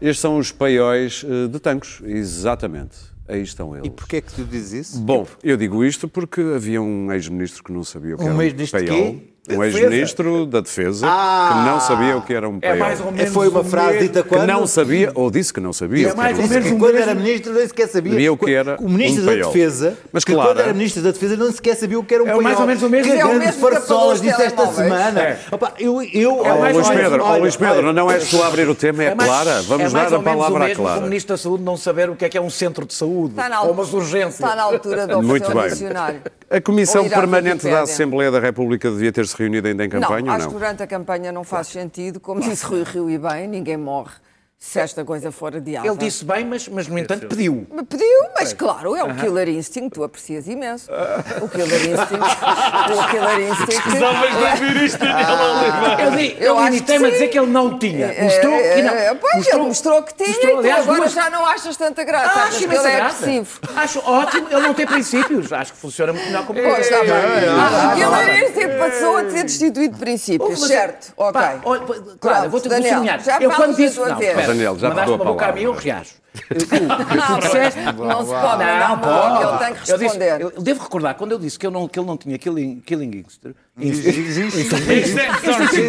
A: Estes são os paióis eh, de tancos, exatamente. Aí estão eles.
E: E porquê é que tu dizes isso?
A: Bom, eu digo isto porque havia um ex-ministro que não sabia o que
E: Um
A: era um
E: ex-ministro?
A: Um ex-ministro da Defesa
E: Ah!
A: que não sabia o que era um
B: É
A: paiol.
B: mais ou menos
E: Foi uma frase
B: mesmo-
E: dita
A: que
E: quando?
A: não sabia, ou disse que não sabia.
B: É
A: que
B: mais
A: um
B: ou menos
E: que
B: o
E: quando
B: mesmo-
E: era ministro nem sequer sabia.
A: Sabia o que era
E: O ministro
A: um
E: da. Defesa,
A: Mas
E: que
A: claro,
E: quando era ministro da Defesa não sequer sabia o que era um
B: É
E: paiol.
B: mais ou menos o mesmo.
E: Que
D: É o
E: grande
D: mesmo que apagou
E: farsolas disse esta semana.
B: É.
E: Opa, eu, eu,
B: É
A: Oh,
B: mais
A: Luís Pedro, oh,
E: olha,
A: Luís Pedro,
E: olha,
A: não és tu a abrir o tema, é,
B: mais-
A: clara. Vamos
B: é
A: dar a palavra à
B: que
A: Clara.
B: o Ministro da Saúde não saber o que é que é um centro de saúde
D: Está na,
B: ou umas urgências.
D: está na altura do
A: Muito bem. A Comissão Permanente da. Assembleia da República devia ter-se reunido ainda em campanha
D: não,
A: ou
D: acho
A: não?
D: que durante a campanha não faz sentido. Como disse Rui Rio e bem, ninguém morre se esta coisa for adiada.
B: Ele disse bem, mas, mas no entanto pediu.
D: Pediu, mas claro, é o Killer Instinct, tu aprecias imenso. O Killer Instinct. o Killer Instinct.
B: Eu, di-
D: Eu
B: eu
D: acho que
B: limitei-me a dizer que ele não tinha.
D: É,
B: Mostrou que não.
D: é, pois, ele mostrou que tinha,
B: mostrou,
D: e tu
B: aliás,
D: agora
B: duas-
D: já não achas tanta graça.
B: Ah, acho
D: que ele é
B: graça.
D: agressivo.
B: Acho ótimo ele não ter princípios. Acho que funciona muito melhor como
D: Pois, está bem.
B: Ah,
D: O Killer Instinct passou a ser destituído de princípios, certo? Ok.
B: Claro, eu vou te vou
D: Daniel,
B: sublinhar.
D: já
B: eu quando disse.
D: tua
B: Não,
A: Daniel, já te
B: mandaste uma boca a mim, eu reajo.
D: Não,
B: disseste-
D: não se pode. Mandar uma boca, ele tem que
B: Eu, disse-
D: responder.
B: eu devo recordar, quando eu disse que, eu não, que ele não tinha killing, killing instinct,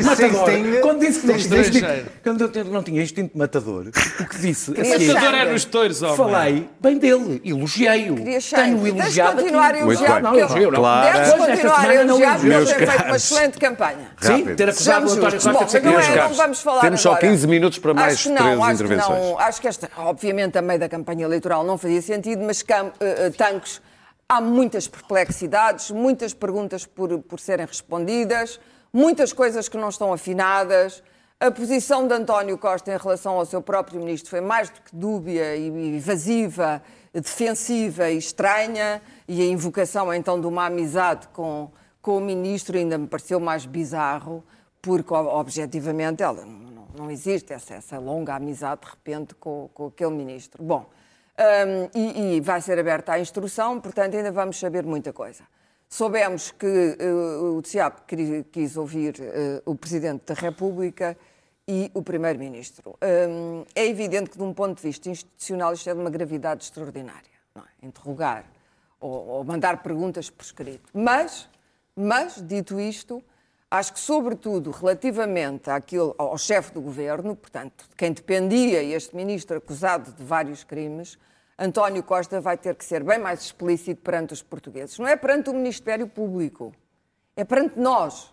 B: Matador. quando disse que não tinha instinto, quando eu não tinha instinto matador, o que disse seguir,
C: Matador era nos touros, homem.
B: falei bem dele, elogiei-o. Tenho
D: Tens
B: elogiado
D: continuar a elogiar.
B: Não, elogio, não.
A: Claro.
D: Deves continuar a elogiar, porque ele
A: Meus
D: tem feito uma excelente campanha.
B: Sim, ter acusado o António. Costa de
D: não, é, não vamos falar
A: temos só
D: agora.
A: 15 minutos para mais
D: acho que
A: três
D: não, acho
A: intervenções.
D: Que não, acho que esta, obviamente, a meio da campanha eleitoral não fazia sentido, mas eh, eh, tanques, há muitas perplexidades, muitas perguntas por, por serem respondidas, muitas coisas que não estão afinadas. A posição de António Costa em relação ao seu próprio ministro foi mais do que dúbia e evasiva, defensiva e estranha, e a invocação então de uma amizade com, com o ministro ainda me pareceu mais bizarro, porque ob- objetivamente ela não, não- não existe essa, essa longa amizade de repente com, com aquele ministro. Bom, hum, e, e vai ser aberta a instrução, portanto ainda vamos saber muita coisa. Soubemos que eh, o TSIAP quis ouvir eh, o Presidente da República e o Primeiro-Ministro. Hum, é evidente que, de um ponto de vista institucional, isto é de uma gravidade extraordinária. é? Interrogar ou, ou mandar perguntas por escrito. Mas, mas, dito isto, acho que, sobretudo, relativamente àquilo, ao chefe do governo, portanto, quem dependia este ministro acusado de vários crimes, António Costa vai ter que ser bem mais explícito perante os portugueses. Não é perante o Ministério Público, é perante nós.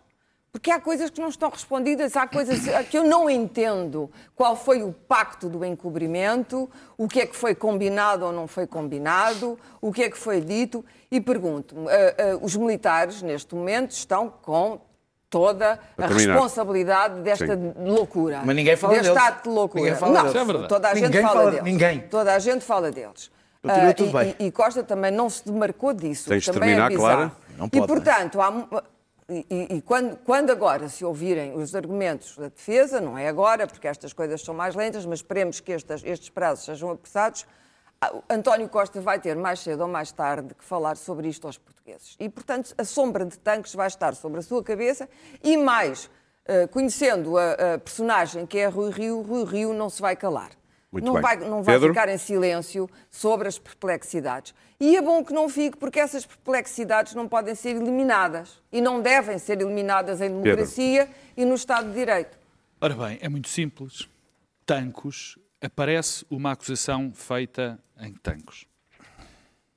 D: Porque há coisas que não estão respondidas, há coisas que eu não entendo. Qual foi o pacto do encobrimento, o que é que foi combinado ou não foi combinado, o que é que foi dito. E pergunto-me, ah, ah, os militares, neste momento, estão com toda a responsabilidade desta loucura.
B: Mas ninguém fala
D: deste
B: deles.
D: ato de loucura.
B: Ninguém fala
D: não,
B: deles.
C: É verdade.
D: toda a gente
B: Ninguém
D: fala,
B: fala-
D: deles.
B: ninguém.
D: Toda a gente fala deles.
B: Tudo
D: e-
B: bem.
D: e, e Costa também não se demarcou disso.
A: Tens de
D: também
A: terminar,
D: é.
A: Clara?
B: Não
D: e,
B: pode,
D: portanto, há e, e- e quando, quando agora se ouvirem os argumentos da defesa, não é agora, porque estas coisas são mais lentas, mas esperemos que estas- estes prazos sejam apressados, António Costa vai ter mais cedo ou mais tarde que falar sobre isto aos portugueses. E, portanto, a sombra de tanques vai estar sobre a sua cabeça e mais, eh, conhecendo a, a personagem que é Rui Rio, Rui Rio não se vai calar.
A: Muito
D: não
A: bem.
D: vai, não vai
A: Pedro?
D: ficar em silêncio sobre as perplexidades. E é bom que não fique, porque essas perplexidades não podem ser eliminadas. E não devem ser eliminadas em democracia e no Estado de Direito.
C: Ora bem, é muito simples. Tancos, aparece uma acusação feita em Tancos,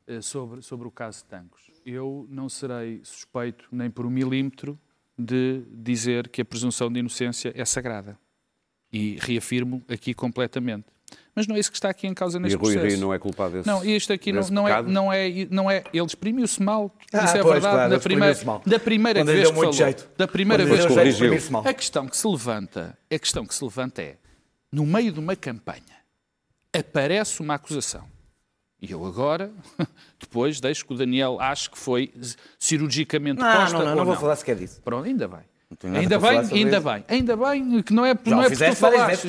C: eh, sobre, sobre o caso de Tancos. eu não serei suspeito nem por um milímetro de dizer que a presunção de inocência é sagrada. E reafirmo aqui completamente. Mas não é isso que está aqui em causa neste
A: e Rui
C: processo.
A: Rio não é culpado desse
C: Não, isto aqui não, não, é, não, é, não é. Ele exprimiu-se mal.
B: Ah,
C: isso é
B: pois,
C: verdade.
B: claro,
C: da, primeira,
B: mal.
C: da primeira
B: Quando
C: vez que falou.
B: jeito.
C: Da primeira
B: Quando
C: vez que
B: mal.
C: a questão que se levanta, a questão que se levanta é, no meio de uma campanha, aparece uma acusação. E eu agora, depois, deixo que o Daniel ache que foi cirurgicamente
B: Não,
C: posta
B: não, não,
C: ou
B: não vou falar sequer disso.
C: Pronto, ainda bem. Ainda bem, ainda
B: isso.
C: bem, ainda bem que não é,
B: Já
C: não é porque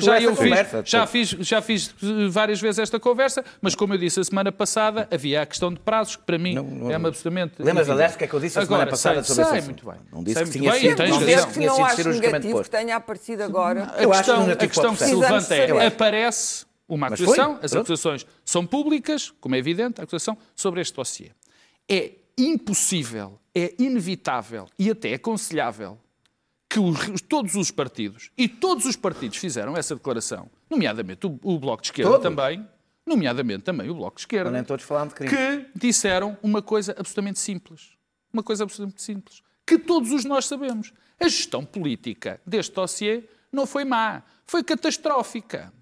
C: tu já eu fiz,
B: conversa,
C: já fiz, já fiz eh, várias vezes esta conversa, mas como eu disse a semana passada, havia a questão de prazos que para mim
B: Não, não-
C: é uma absolutamente
B: Lembras, aliás, o que é que eu disse a semana
C: Agora,
B: passada
C: sei,
B: sobre assunto?
C: muito bem.
B: Não disse
C: Sei
B: que
C: muito
B: tinha
C: bem,
B: sido-
C: e tens
B: não
D: Não
B: disse
C: razão.
B: que
D: que
B: tinha
D: não
B: sido
D: acho
B: cirurgicamente
D: negativo
B: posto.
D: que tenha aparecido agora.
C: A
B: Eu acho
C: questão,
B: negativo
C: a questão que se levanta é, aparece uma acusação, as acusações são públicas, como é evidente, a acusação sobre este dossiê. É impossível, é inevitável e até aconselhável que os- todos os partidos, e todos os partidos fizeram essa declaração, nomeadamente o, o Bloco de Esquerda
B: Todos?
C: também, nomeadamente também o Bloco de Esquerda,
B: Nem todos falaram de crime.
C: que disseram uma coisa absolutamente simples. Uma coisa absolutamente simples. Que todos os nós sabemos. A gestão política deste dossiê não foi má, foi catastrófica.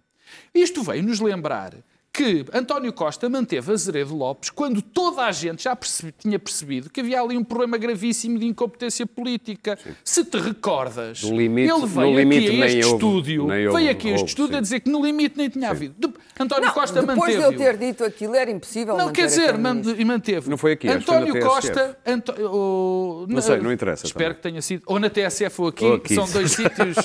C: Isto veio nos lembrar que António Costa manteve Azeredo Lopes quando toda a gente já percebi- tinha percebido que havia ali um problema gravíssimo de incompetência política. Se te recordas,
A: limite-
C: ele
A: no
C: veio
A: limite
C: aqui a este estúdio,
A: houve
C: veio aqui a este estúdio a
A: sim.
C: dizer que no limite nem tinha havido. De- António
D: Não,
C: Costa
D: depois de
C: manteve
D: eu ter dito aquilo, era impossível
C: não, quer dizer, e manteve.
A: Não foi aqui,
C: António. Costa. Anto- o-
A: Não sei, não interessa
C: Espero
A: também.
C: que tenha sido. Ou na TSF ou aqui,
A: Ou aqui.
C: são dois sítios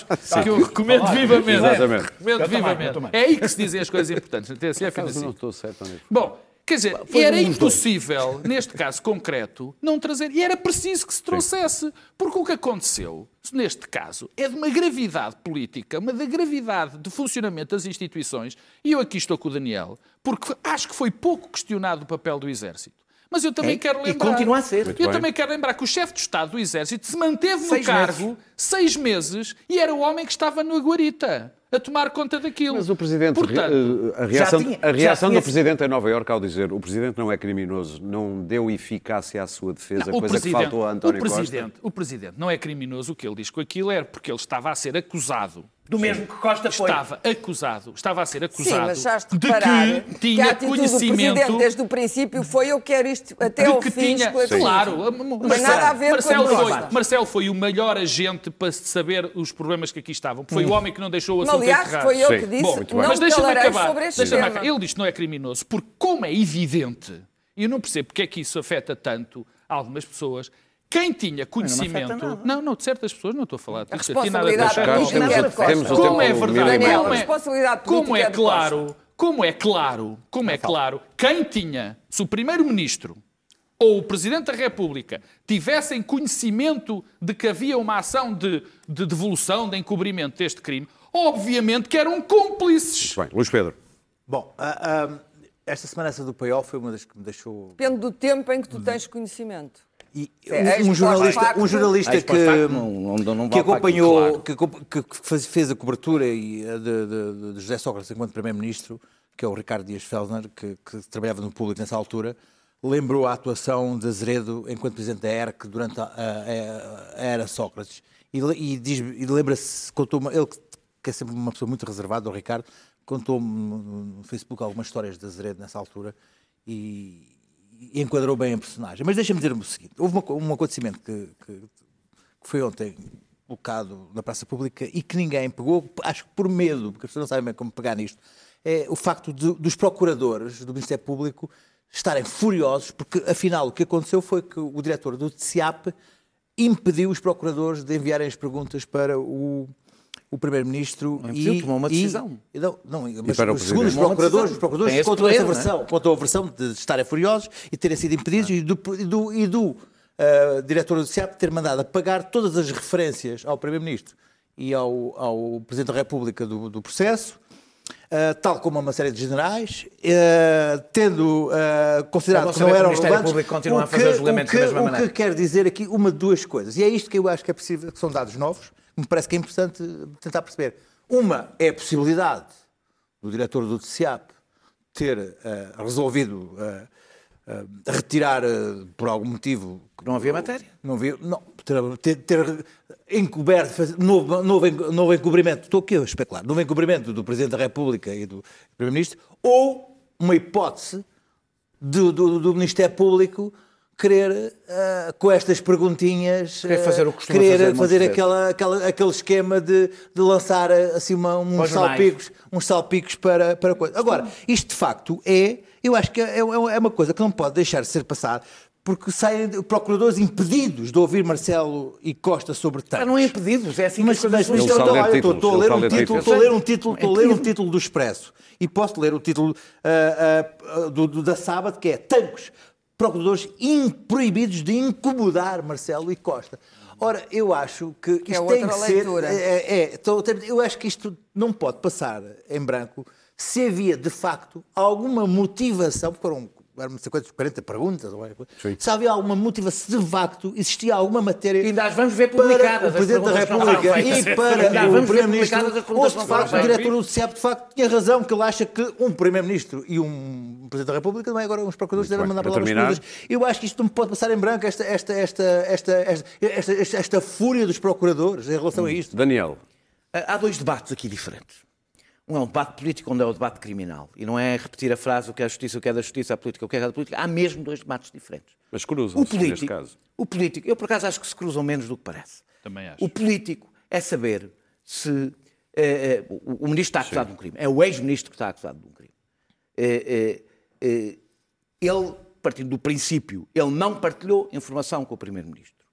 C: que eu recomendo vivamente.
A: Exatamente.
C: Recomendo vivamente. É aí que se dizem as coisas importantes, na TSF
A: não estou certo nisso.
C: Bom, quer dizer, era impossível, neste caso concreto, não trazer. E era preciso que se trouxesse. Porque o que aconteceu, neste caso, é de uma gravidade política, uma da gravidade de funcionamento das instituições. E eu aqui estou com o Daniel, porque acho que foi pouco questionado o papel do Exército. Mas eu também
B: É,
C: quero
B: e
C: lembrar.
B: continua a ser.
A: Muito
C: eu
A: bem.
C: também quero lembrar que o chefe de Estado do Exército se manteve
B: Seis
C: no cargo seis meses e era o homem que estava no Guarita a tomar conta daquilo.
A: Mas o Presidente,
C: Portanto,
A: eh, a reação,
B: tinha-
A: a reação do Presidente em Nova Iorque ao dizer o Presidente não é criminoso, não deu eficácia à sua defesa,
C: Não,
A: coisa que faltou a António
C: o presidente,
A: Costa.
C: O Presidente não é criminoso. O que ele diz com aquilo era porque ele estava a ser acusado.
B: Do mesmo que Costa foi.
C: Estava acusado, estava a ser
D: Sim,
C: acusado
D: mas já de
C: que
D: que,
C: tinha
D: a atitude do
C: conhecimento
D: Presidente desde o princípio foi eu quero isto até ao
C: que
D: fim
C: tinha, claro,
D: Não tem nada a ver
C: Marcelo
D: com a
C: foi. Marcelo foi o melhor agente para saber os problemas que aqui estavam. Foi o homem que não deixou o assunto
D: Aliás,
C: enterrado.
D: foi eu
A: Sim.
D: que disse
A: Bom,
D: que não
C: Mas
D: me
C: deixa-me acabar.
D: sobre este tema.
C: acabar. Ele diz que não é criminoso, porque como é evidente, e eu não percebo porque é que isso afeta tanto algumas pessoas, quem tinha conhecimento...
B: nada.
C: Não, não, de certas pessoas, não estou a falar disso, a ti nada
D: responsabilidade
C: deixa-
A: Carlos,
D: política é
A: o-
D: de Costa.
A: temos o
C: como é verdade,
D: Daniel,
C: como é,
D: responsabilidade
C: como é
D: é
C: claro, como é claro, como é claro, quem tinha, se o primeiro-ministro ou o Presidente da República tivessem conhecimento de que havia uma ação de, de devolução, de encobrimento deste crime, obviamente que eram cúmplices.
A: Muito bem, Luís Pedro.
E: Bom, ah, ah, esta semana essa do paiol foi uma das que me deixou.
D: Depende do tempo em que tu tens conhecimento.
E: E
D: É,
E: um,
D: ex-post
E: jornalista, um jornalista
B: Ex
E: que,
B: post facto não- não- não
E: que acompanhou, que, fez a cobertura de, de- de José Sócrates enquanto Primeiro-Ministro, que é o Ricardo Dias Feldner, que, que trabalhava no público nessa altura, lembrou a atuação de Azeredo enquanto Presidente da ERC durante a, a- a era Sócrates. E, e, diz- e lembra-se, contou uma, ele que é sempre uma pessoa muito reservada, o Ricardo, contou-me no, no Facebook algumas histórias de Azeredo nessa altura e, e enquadrou bem a personagem. Mas deixa-me dizer-me o seguinte: houve uma um acontecimento que, que- que foi ontem colocado na praça pública e que ninguém pegou, acho que por medo, porque as pessoas não sabem bem como pegar nisto, é o facto de- dos procuradores do Ministério Público estarem furiosos, porque afinal o que aconteceu foi que o diretor do TCIAP impediu os procuradores de enviarem as perguntas para o, o Primeiro-Ministro
B: impediu, tomou uma decisão.
E: E, não, não, mas
A: para o
E: segundo os procuradores, os procuradores
B: Tem
E: essa
B: é?
E: versão, contou a versão de estarem furiosos e terem sido impedidos e do, e do, e do uh, diretor do CIAP ter mandado apagar todas as referências ao Primeiro-Ministro e ao, ao Presidente da República do, do processo, uh, tal como a uma série de generais, uh, tendo uh, considerado
B: É
E: que não
B: que o
E: eram
B: Ministério Público continua
E: o
B: a fazer julgamentos
E: o que,
B: da mesma
E: o
B: maneira.
E: que quer dizer aqui uma de duas coisas, e é isto que eu acho que é possível, que são dados novos, me parece que é importante tentar perceber. Uma é a possibilidade do diretor do TCIAP ter eh, resolvido eh, uh, retirar uh, por algum motivo.
B: Não havia matéria?
E: Não havia. Não, ter, ter encoberto, novo, novo, novo encobrimento, estou aqui a especular, novo encobrimento do Presidente da República e do Primeiro-Ministro, ou uma hipótese do, do, do Ministério Público querer, uh, com estas perguntinhas,
B: querer fazer, o
E: querer
B: fazer,
E: fazer aquela, aquela, aquele esquema de, de lançar assim uma, uns, salpicos, uns salpicos para, para coisa. Agora, isto de facto é, eu acho que é, é, é uma coisa que não pode deixar de ser passada porque saem procuradores impedidos de ouvir Marcelo e Costa sobre tantos.
B: não é impedidos, é assim
E: mas,
B: que
E: mas, mas estou, a ler um título, estou a ler um título, estou a ler um título do Expresso. E posso ler o título uh, uh, do, do, da Sábado que é Tancos, procuradores proibidos de incomodar Marcelo e Costa. Ora, eu acho que,
D: que
E: isto
D: é
E: tem que
D: leitura.
E: ser. É, é, estou, eu acho que isto não pode passar em branco se havia de facto alguma motivação, foram eram não sei quantas, 40 perguntas. Se havia alguma motivação, de facto, existia alguma matéria.
B: E ainda as vamos ver publicadas.
E: Para o Presidente da República e para o Primeiro-Ministro. Ou se de facto o diretor do CEP de facto tinha razão, que ele acha que um Primeiro-Ministro e um Presidente da República também agora uns procuradores devem mandar palavras crudas. Eu acho que isto não pode passar em branco, esta, esta, esta, esta, esta, fúria dos procuradores em relação a isto.
A: Daniel.
B: Há dois debates aqui diferentes. Um é um debate político, onde é o debate criminal. E não é repetir a frase o que é a justiça, o que é da justiça, a política, o que é da política. Há mesmo dois debates diferentes.
A: Mas cruzam-se neste caso.
B: O político, eu por acaso acho que se cruzam menos do que parece.
C: Também acho.
B: O político é saber se eh, eh, o, o, ministro está acusado Sim. de um crime. É o ex-ministro que está acusado de um crime. Eh, ele, partindo do princípio, ele não partilhou informação com o primeiro-ministro.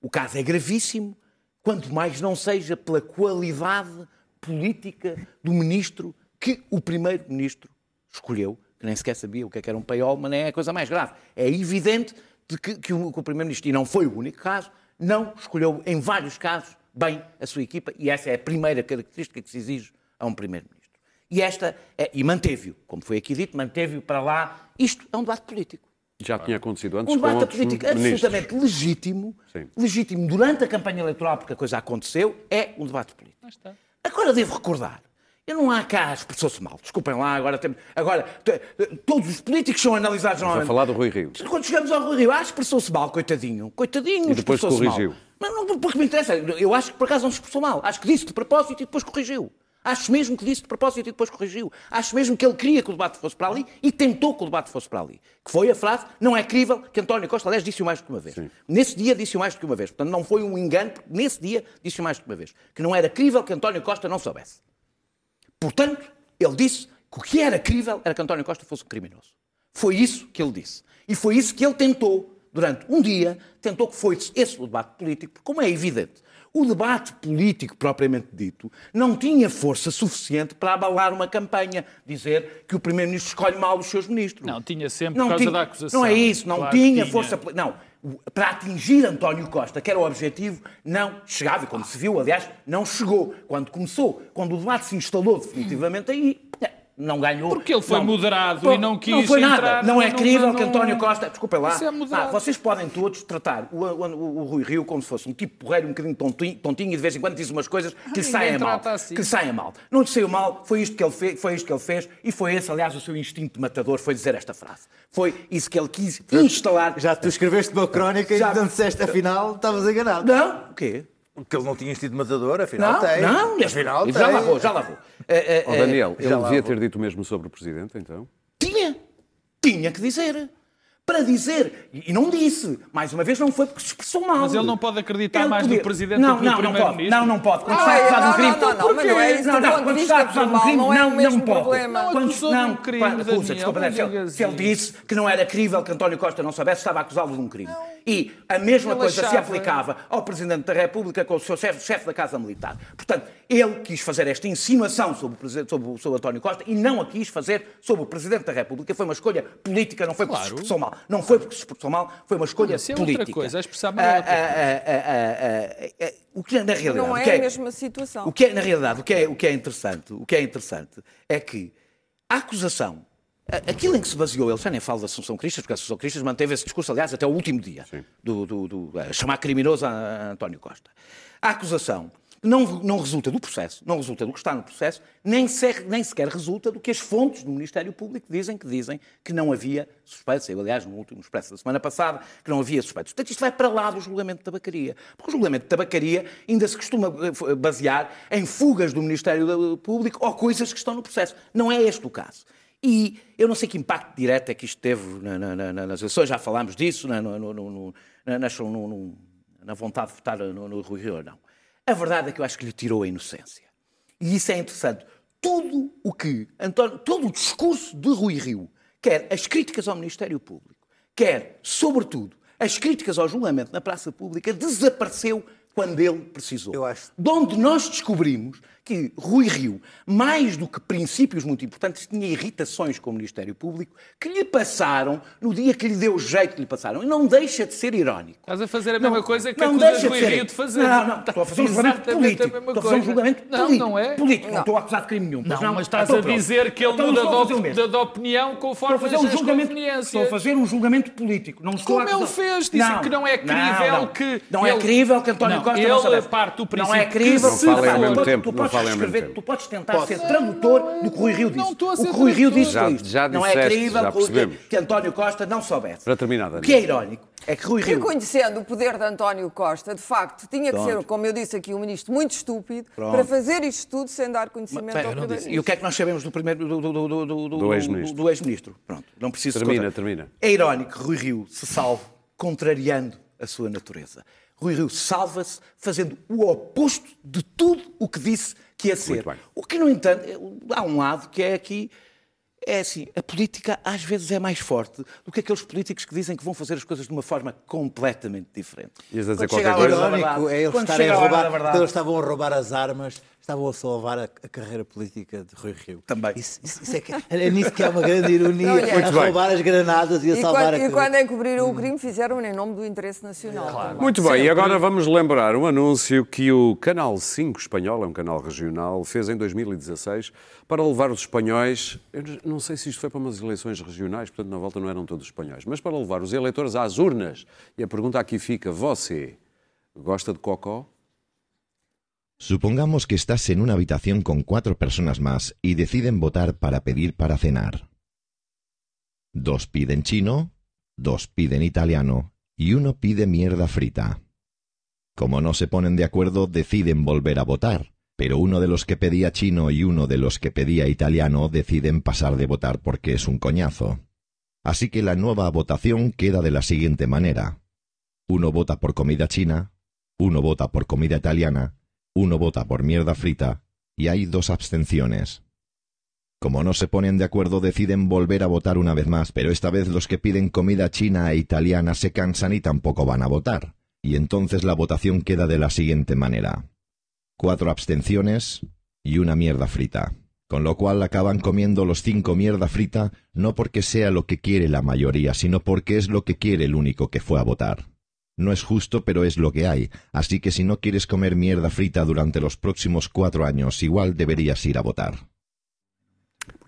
B: O caso é gravíssimo, quanto mais não seja pela qualidade política do ministro que o primeiro-ministro escolheu, que nem sequer sabia o que, é que era um paiol, mas nem é a coisa mais grave. É evidente de que, que o, o primeiro-ministro, e não foi o único caso, não escolheu, em vários casos, bem a sua equipa, e essa é a primeira característica que se exige a um primeiro-ministro. E esta, é, e manteve-o, como foi aqui dito, manteve-o para lá. Isto é um debate político.
A: Já tinha acontecido antes
B: um debate
A: com
B: político
A: ministros.
B: absolutamente legítimo, Sim. legítimo durante a campanha eleitoral, porque a coisa aconteceu, é um debate político. Agora devo recordar. Eu não há cá, expressou-se mal. Desculpem lá, agora, tem, agora todos os políticos são analisados
A: normalmente. a falar do Rui Rio.
B: Quando chegamos ao Rui Rio, ah, expressou-se mal, coitadinho. Coitadinho,
A: E depois corrigiu. Mal.
B: Mas não, porque me interessa. Eu acho que por acaso não se expressou mal. Acho que disse de propósito e depois corrigiu. Acho mesmo que disse de propósito e depois corrigiu. Acho mesmo que ele queria que o debate fosse para ali e tentou que o debate fosse para ali. Que foi a frase, não é crível que António Costa, aliás, disse-o mais do que uma vez. Sim. Nesse dia disse-o mais do que uma vez. Portanto, não foi um engano, porque nesse dia disse-o mais do que uma vez. Que não era crível que António Costa não soubesse. Portanto, ele disse que o que era crível era que António Costa fosse um criminoso. Foi isso que ele disse. E foi isso que ele tentou, durante um dia, tentou que fosse esse o debate político, porque, como é evidente, o debate político propriamente dito não tinha força suficiente para abalar uma campanha, dizer que o Primeiro-Ministro escolhe mal os seus ministros.
C: Não, tinha sempre não por causa
B: tinha,
C: da acusação.
B: Não é isso, não claro tinha, tinha força. Não, para atingir António Costa, que era o objetivo, não chegava. E como se viu, aliás, não chegou. Quando começou, quando o debate se instalou definitivamente aí, não ganhou.
C: Porque ele foi
B: não,
C: moderado Pô, e não quis
B: Não foi nada.
C: Entrar,
B: não é crível não, que António Costa... Desculpa lá.
C: Isso é
B: ah, vocês podem todos tratar o, o, o, o, Rui Rio como se fosse um tipo porreiro, um bocadinho tontinho, tontinho e de vez em quando diz umas coisas que lhe saem mal. Assim. Que lhe saem mal. Não lhe saiu mal, foi isto, que ele fez, foi isto que ele fez e foi esse, aliás, o seu instinto de matador, foi dizer esta frase. Foi isso que ele quis instalar.
E: Já tu escreveste uma crónica Já... e não disseste, afinal, estavas enganado.
B: Não, o quê?
E: Que ele não tinha instinto matador, afinal
B: não,
E: tem.
B: Não,
E: afinal
B: já tem. lá vou, já lá vou.
A: Uh, uh, oh, Daniel, ele devia ter dito o mesmo sobre o Presidente, então?
B: Tinha. Tinha que dizer para dizer, e não disse, mais uma vez não foi porque se expressou mal.
C: Mas ele não pode acreditar ele mais podia... no Presidente
B: não,
C: do que no
B: Primeiro-Ministro? Não, não pode. Quando está acusado de um crime...
D: Não, não, mas não é isso. Não, não, quando está acusado de um crime, não, não pode.
C: Não acusou de um crime,
B: acusa, desculpa, se ele disse que não era crível que António Costa não soubesse, estava acusado de um crime. E a mesma coisa se aplicava ao Presidente da República com o seu chefe, chefe da Casa Militar. Portanto, ele quis fazer esta insinuação sobre o, sobre o, sobre António Costa e não a quis fazer sobre o Presidente da República. Foi uma escolha política, não foi claro. se expressou mal. Não foi porque se expressou mal, foi uma escolha
C: Isso é
B: política.
C: outra coisa, a expressar mal é outra
B: coisa. O que na realidade...
D: Não é,
B: é
D: a mesma situação.
B: O que é, na realidade, o que é, o que é interessante, o que é interessante é que a acusação Aquilo em que se baseou, ele já nem fala da Assunção Cristas, porque a Assunção Cristas manteve esse discurso, aliás, até o último dia, do, do, do, chamar criminoso a António Costa. A acusação não, não resulta do processo, não resulta do que está no processo, nem, nem sequer resulta do que as fontes do Ministério Público dizem que dizem que não havia suspeitos. Eu, aliás, no último expresso da semana passada, que não havia suspeitos. Portanto, isto vai para lá do julgamento de tabacaria. Porque o julgamento de tabacaria ainda se costuma eh, basear em fugas do Ministério Público ou coisas que estão no processo. Não é este o caso. E eu não sei que impacto direto é que isto teve na, na, nas eleições, já falámos disso, na, no, no, no, na, vontade de votar no, no Rui Rio, não. A verdade é que eu acho que lhe tirou a inocência. E isso é interessante. Tudo o que, António, todo o discurso de Rui Rio, quer as críticas ao Ministério Público, quer, sobretudo, as críticas ao julgamento na praça pública, desapareceu quando ele precisou. Eu acho. De onde nós descobrimos que Rui Rio, mais do que princípios muito importantes, tinha irritações com o Ministério Público que lhe passaram no dia que lhe deu jeito que lhe passaram. E não deixa de ser irónico.
C: Estás a fazer a mesma não, coisa que não acusas de Rui ser... Rio de fazer.
B: Não, não, estou a fazer um julgamento político. Estou a fazer um julgamento
C: não,
B: político.
C: Não, é?
B: Político, não, não estou a acusar de crime nenhum.
C: Não, não mas estás a dizer que ele então, muda de, opinião conforme estou a fazer um julgamento,
B: Estou a fazer um julgamento político. Não estou
C: Como ele fez, disse que não é crível que...
B: Não é crível que António Costa não
C: Ele parte do princípio
B: Não é crível.
A: Não falem ao mesmo tempo
B: podes tentar Posso. ser tradutor do que Rui Rio disse. Não estou a ser o que Rui Rio disse
A: já, já
B: Não é crível que, que António Costa não soubesse.
A: Para terminar, Daniel.
B: O que é irónico é que Rui Rio...
D: Reconhecendo o poder de António Costa, de facto, tinha que Pronto. ser, como eu disse aqui, um ministro muito estúpido Pronto. para fazer isto tudo sem dar conhecimento Mas, ao primeiro
B: E o que é que nós sabemos do primeiro do, do, do, do,
A: do ex-ministro?
B: Do ex-ministro. Pronto, não preciso
A: Termina, termina.
B: É irónico que Rui Rio se salve contrariando a sua natureza. Rui Rio salva-se fazendo o oposto de tudo o que disse que ia ser. O que, no entanto, há um lado que é aqui é assim, a política às vezes é mais forte do que aqueles políticos que dizem que vão fazer as coisas de uma forma completamente diferente.
A: Ias a dizer qualquer coisa?
E: Irónico é eles, estarem a roubar, eles estavam a roubar as armas estavam a salvar a, a, carreira política de Rui Rio.
B: Também.
E: Isso, isso, isso é, que, é nisso que é uma grande ironia, Não, a roubar as granadas e a
D: e
E: salvar
D: quando,
E: a
D: E quando encobriram o crime, fizeram em nome do interesse nacional. Claro.
A: Muito bem, e agora vamos lembrar um anúncio que o Canal 5 espanhol, é um canal regional, fez em 2016 para levar os espanhóis, eu não sei se isto foi para umas eleições regionais, portanto na volta não eram todos espanhóis, mas para levar os eleitores às urnas. E a pergunta aqui fica, você gosta de cocó?
F: Supongamos que estás en una habitación con cuatro personas más y deciden votar para pedir para cenar. Dos piden chino, dos piden italiano y uno pide mierda frita. Como no se ponen de acuerdo, deciden volver a votar, pero uno de los que pedía chino y uno de los que pedía italiano deciden pasar de votar porque es un coñazo. Así que la nueva votación queda de la siguiente manera. Uno vota por comida china, uno vota por comida italiana uno vota por mierda frita y hay dos abstenciones. Como no se ponen de acuerdo deciden volver a votar una vez más, pero esta vez los que piden comida china e italiana se cansan y tampoco van a votar. Y entonces la votación queda de la siguiente manera. Cuatro abstenciones y una mierda frita. Con lo cual acaban comiendo los cinco mierda frita no porque sea lo que quiere la mayoría, sino porque es lo que quiere el único que fue a votar. No es justo, pero es lo que hay. Así que si no quieres comer mierda frita durante los próximos cuatro años, igual deberías ir a votar.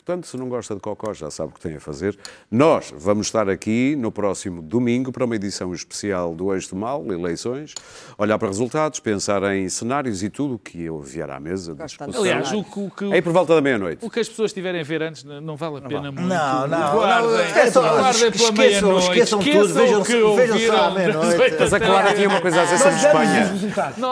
A: Portanto, se não gosta de cocó, já sabe o que tem a fazer. Nós vamos estar aqui no próximo domingo para uma edição especial do Eixo do Mal, eleições, olhar para resultados, pensar em cenários e tudo o que eu vier à mesa.
C: Aliás, o que, o que,
A: Aí por volta da meia-noite.
C: O que as pessoas tiverem a ver antes não vale a pena
E: não
C: muito.
E: Não, não.
C: Guardem, esqueçam, guardem pela meia-noite.
E: Esqueçam, tudo, vejam, que vejam só à meia-noite.
A: Mas a Clara tinha uma coisa a dizer sobre Espanha.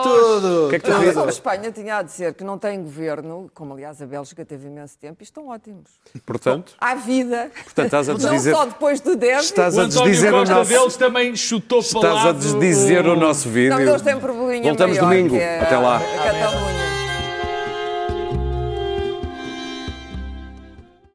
E: Tudo.
D: O que é que tu sobre Espanha tinha a dizer que não tem governo, como aliás a Bélgica teve imenso tempo, e estão ótimos.
A: Portanto, Portanto,
D: à vida.
A: Portanto, estás a desdizer,
D: não só depois do derby.
A: Estás a
C: desdizer
A: o,
C: nosso deles também chutou
A: Estás a desdizer o, o nosso vídeo.
D: Não, eles têm probleminha
A: Voltamos
D: maior,
A: domingo.
D: É
A: Até lá.
D: A Catalunha.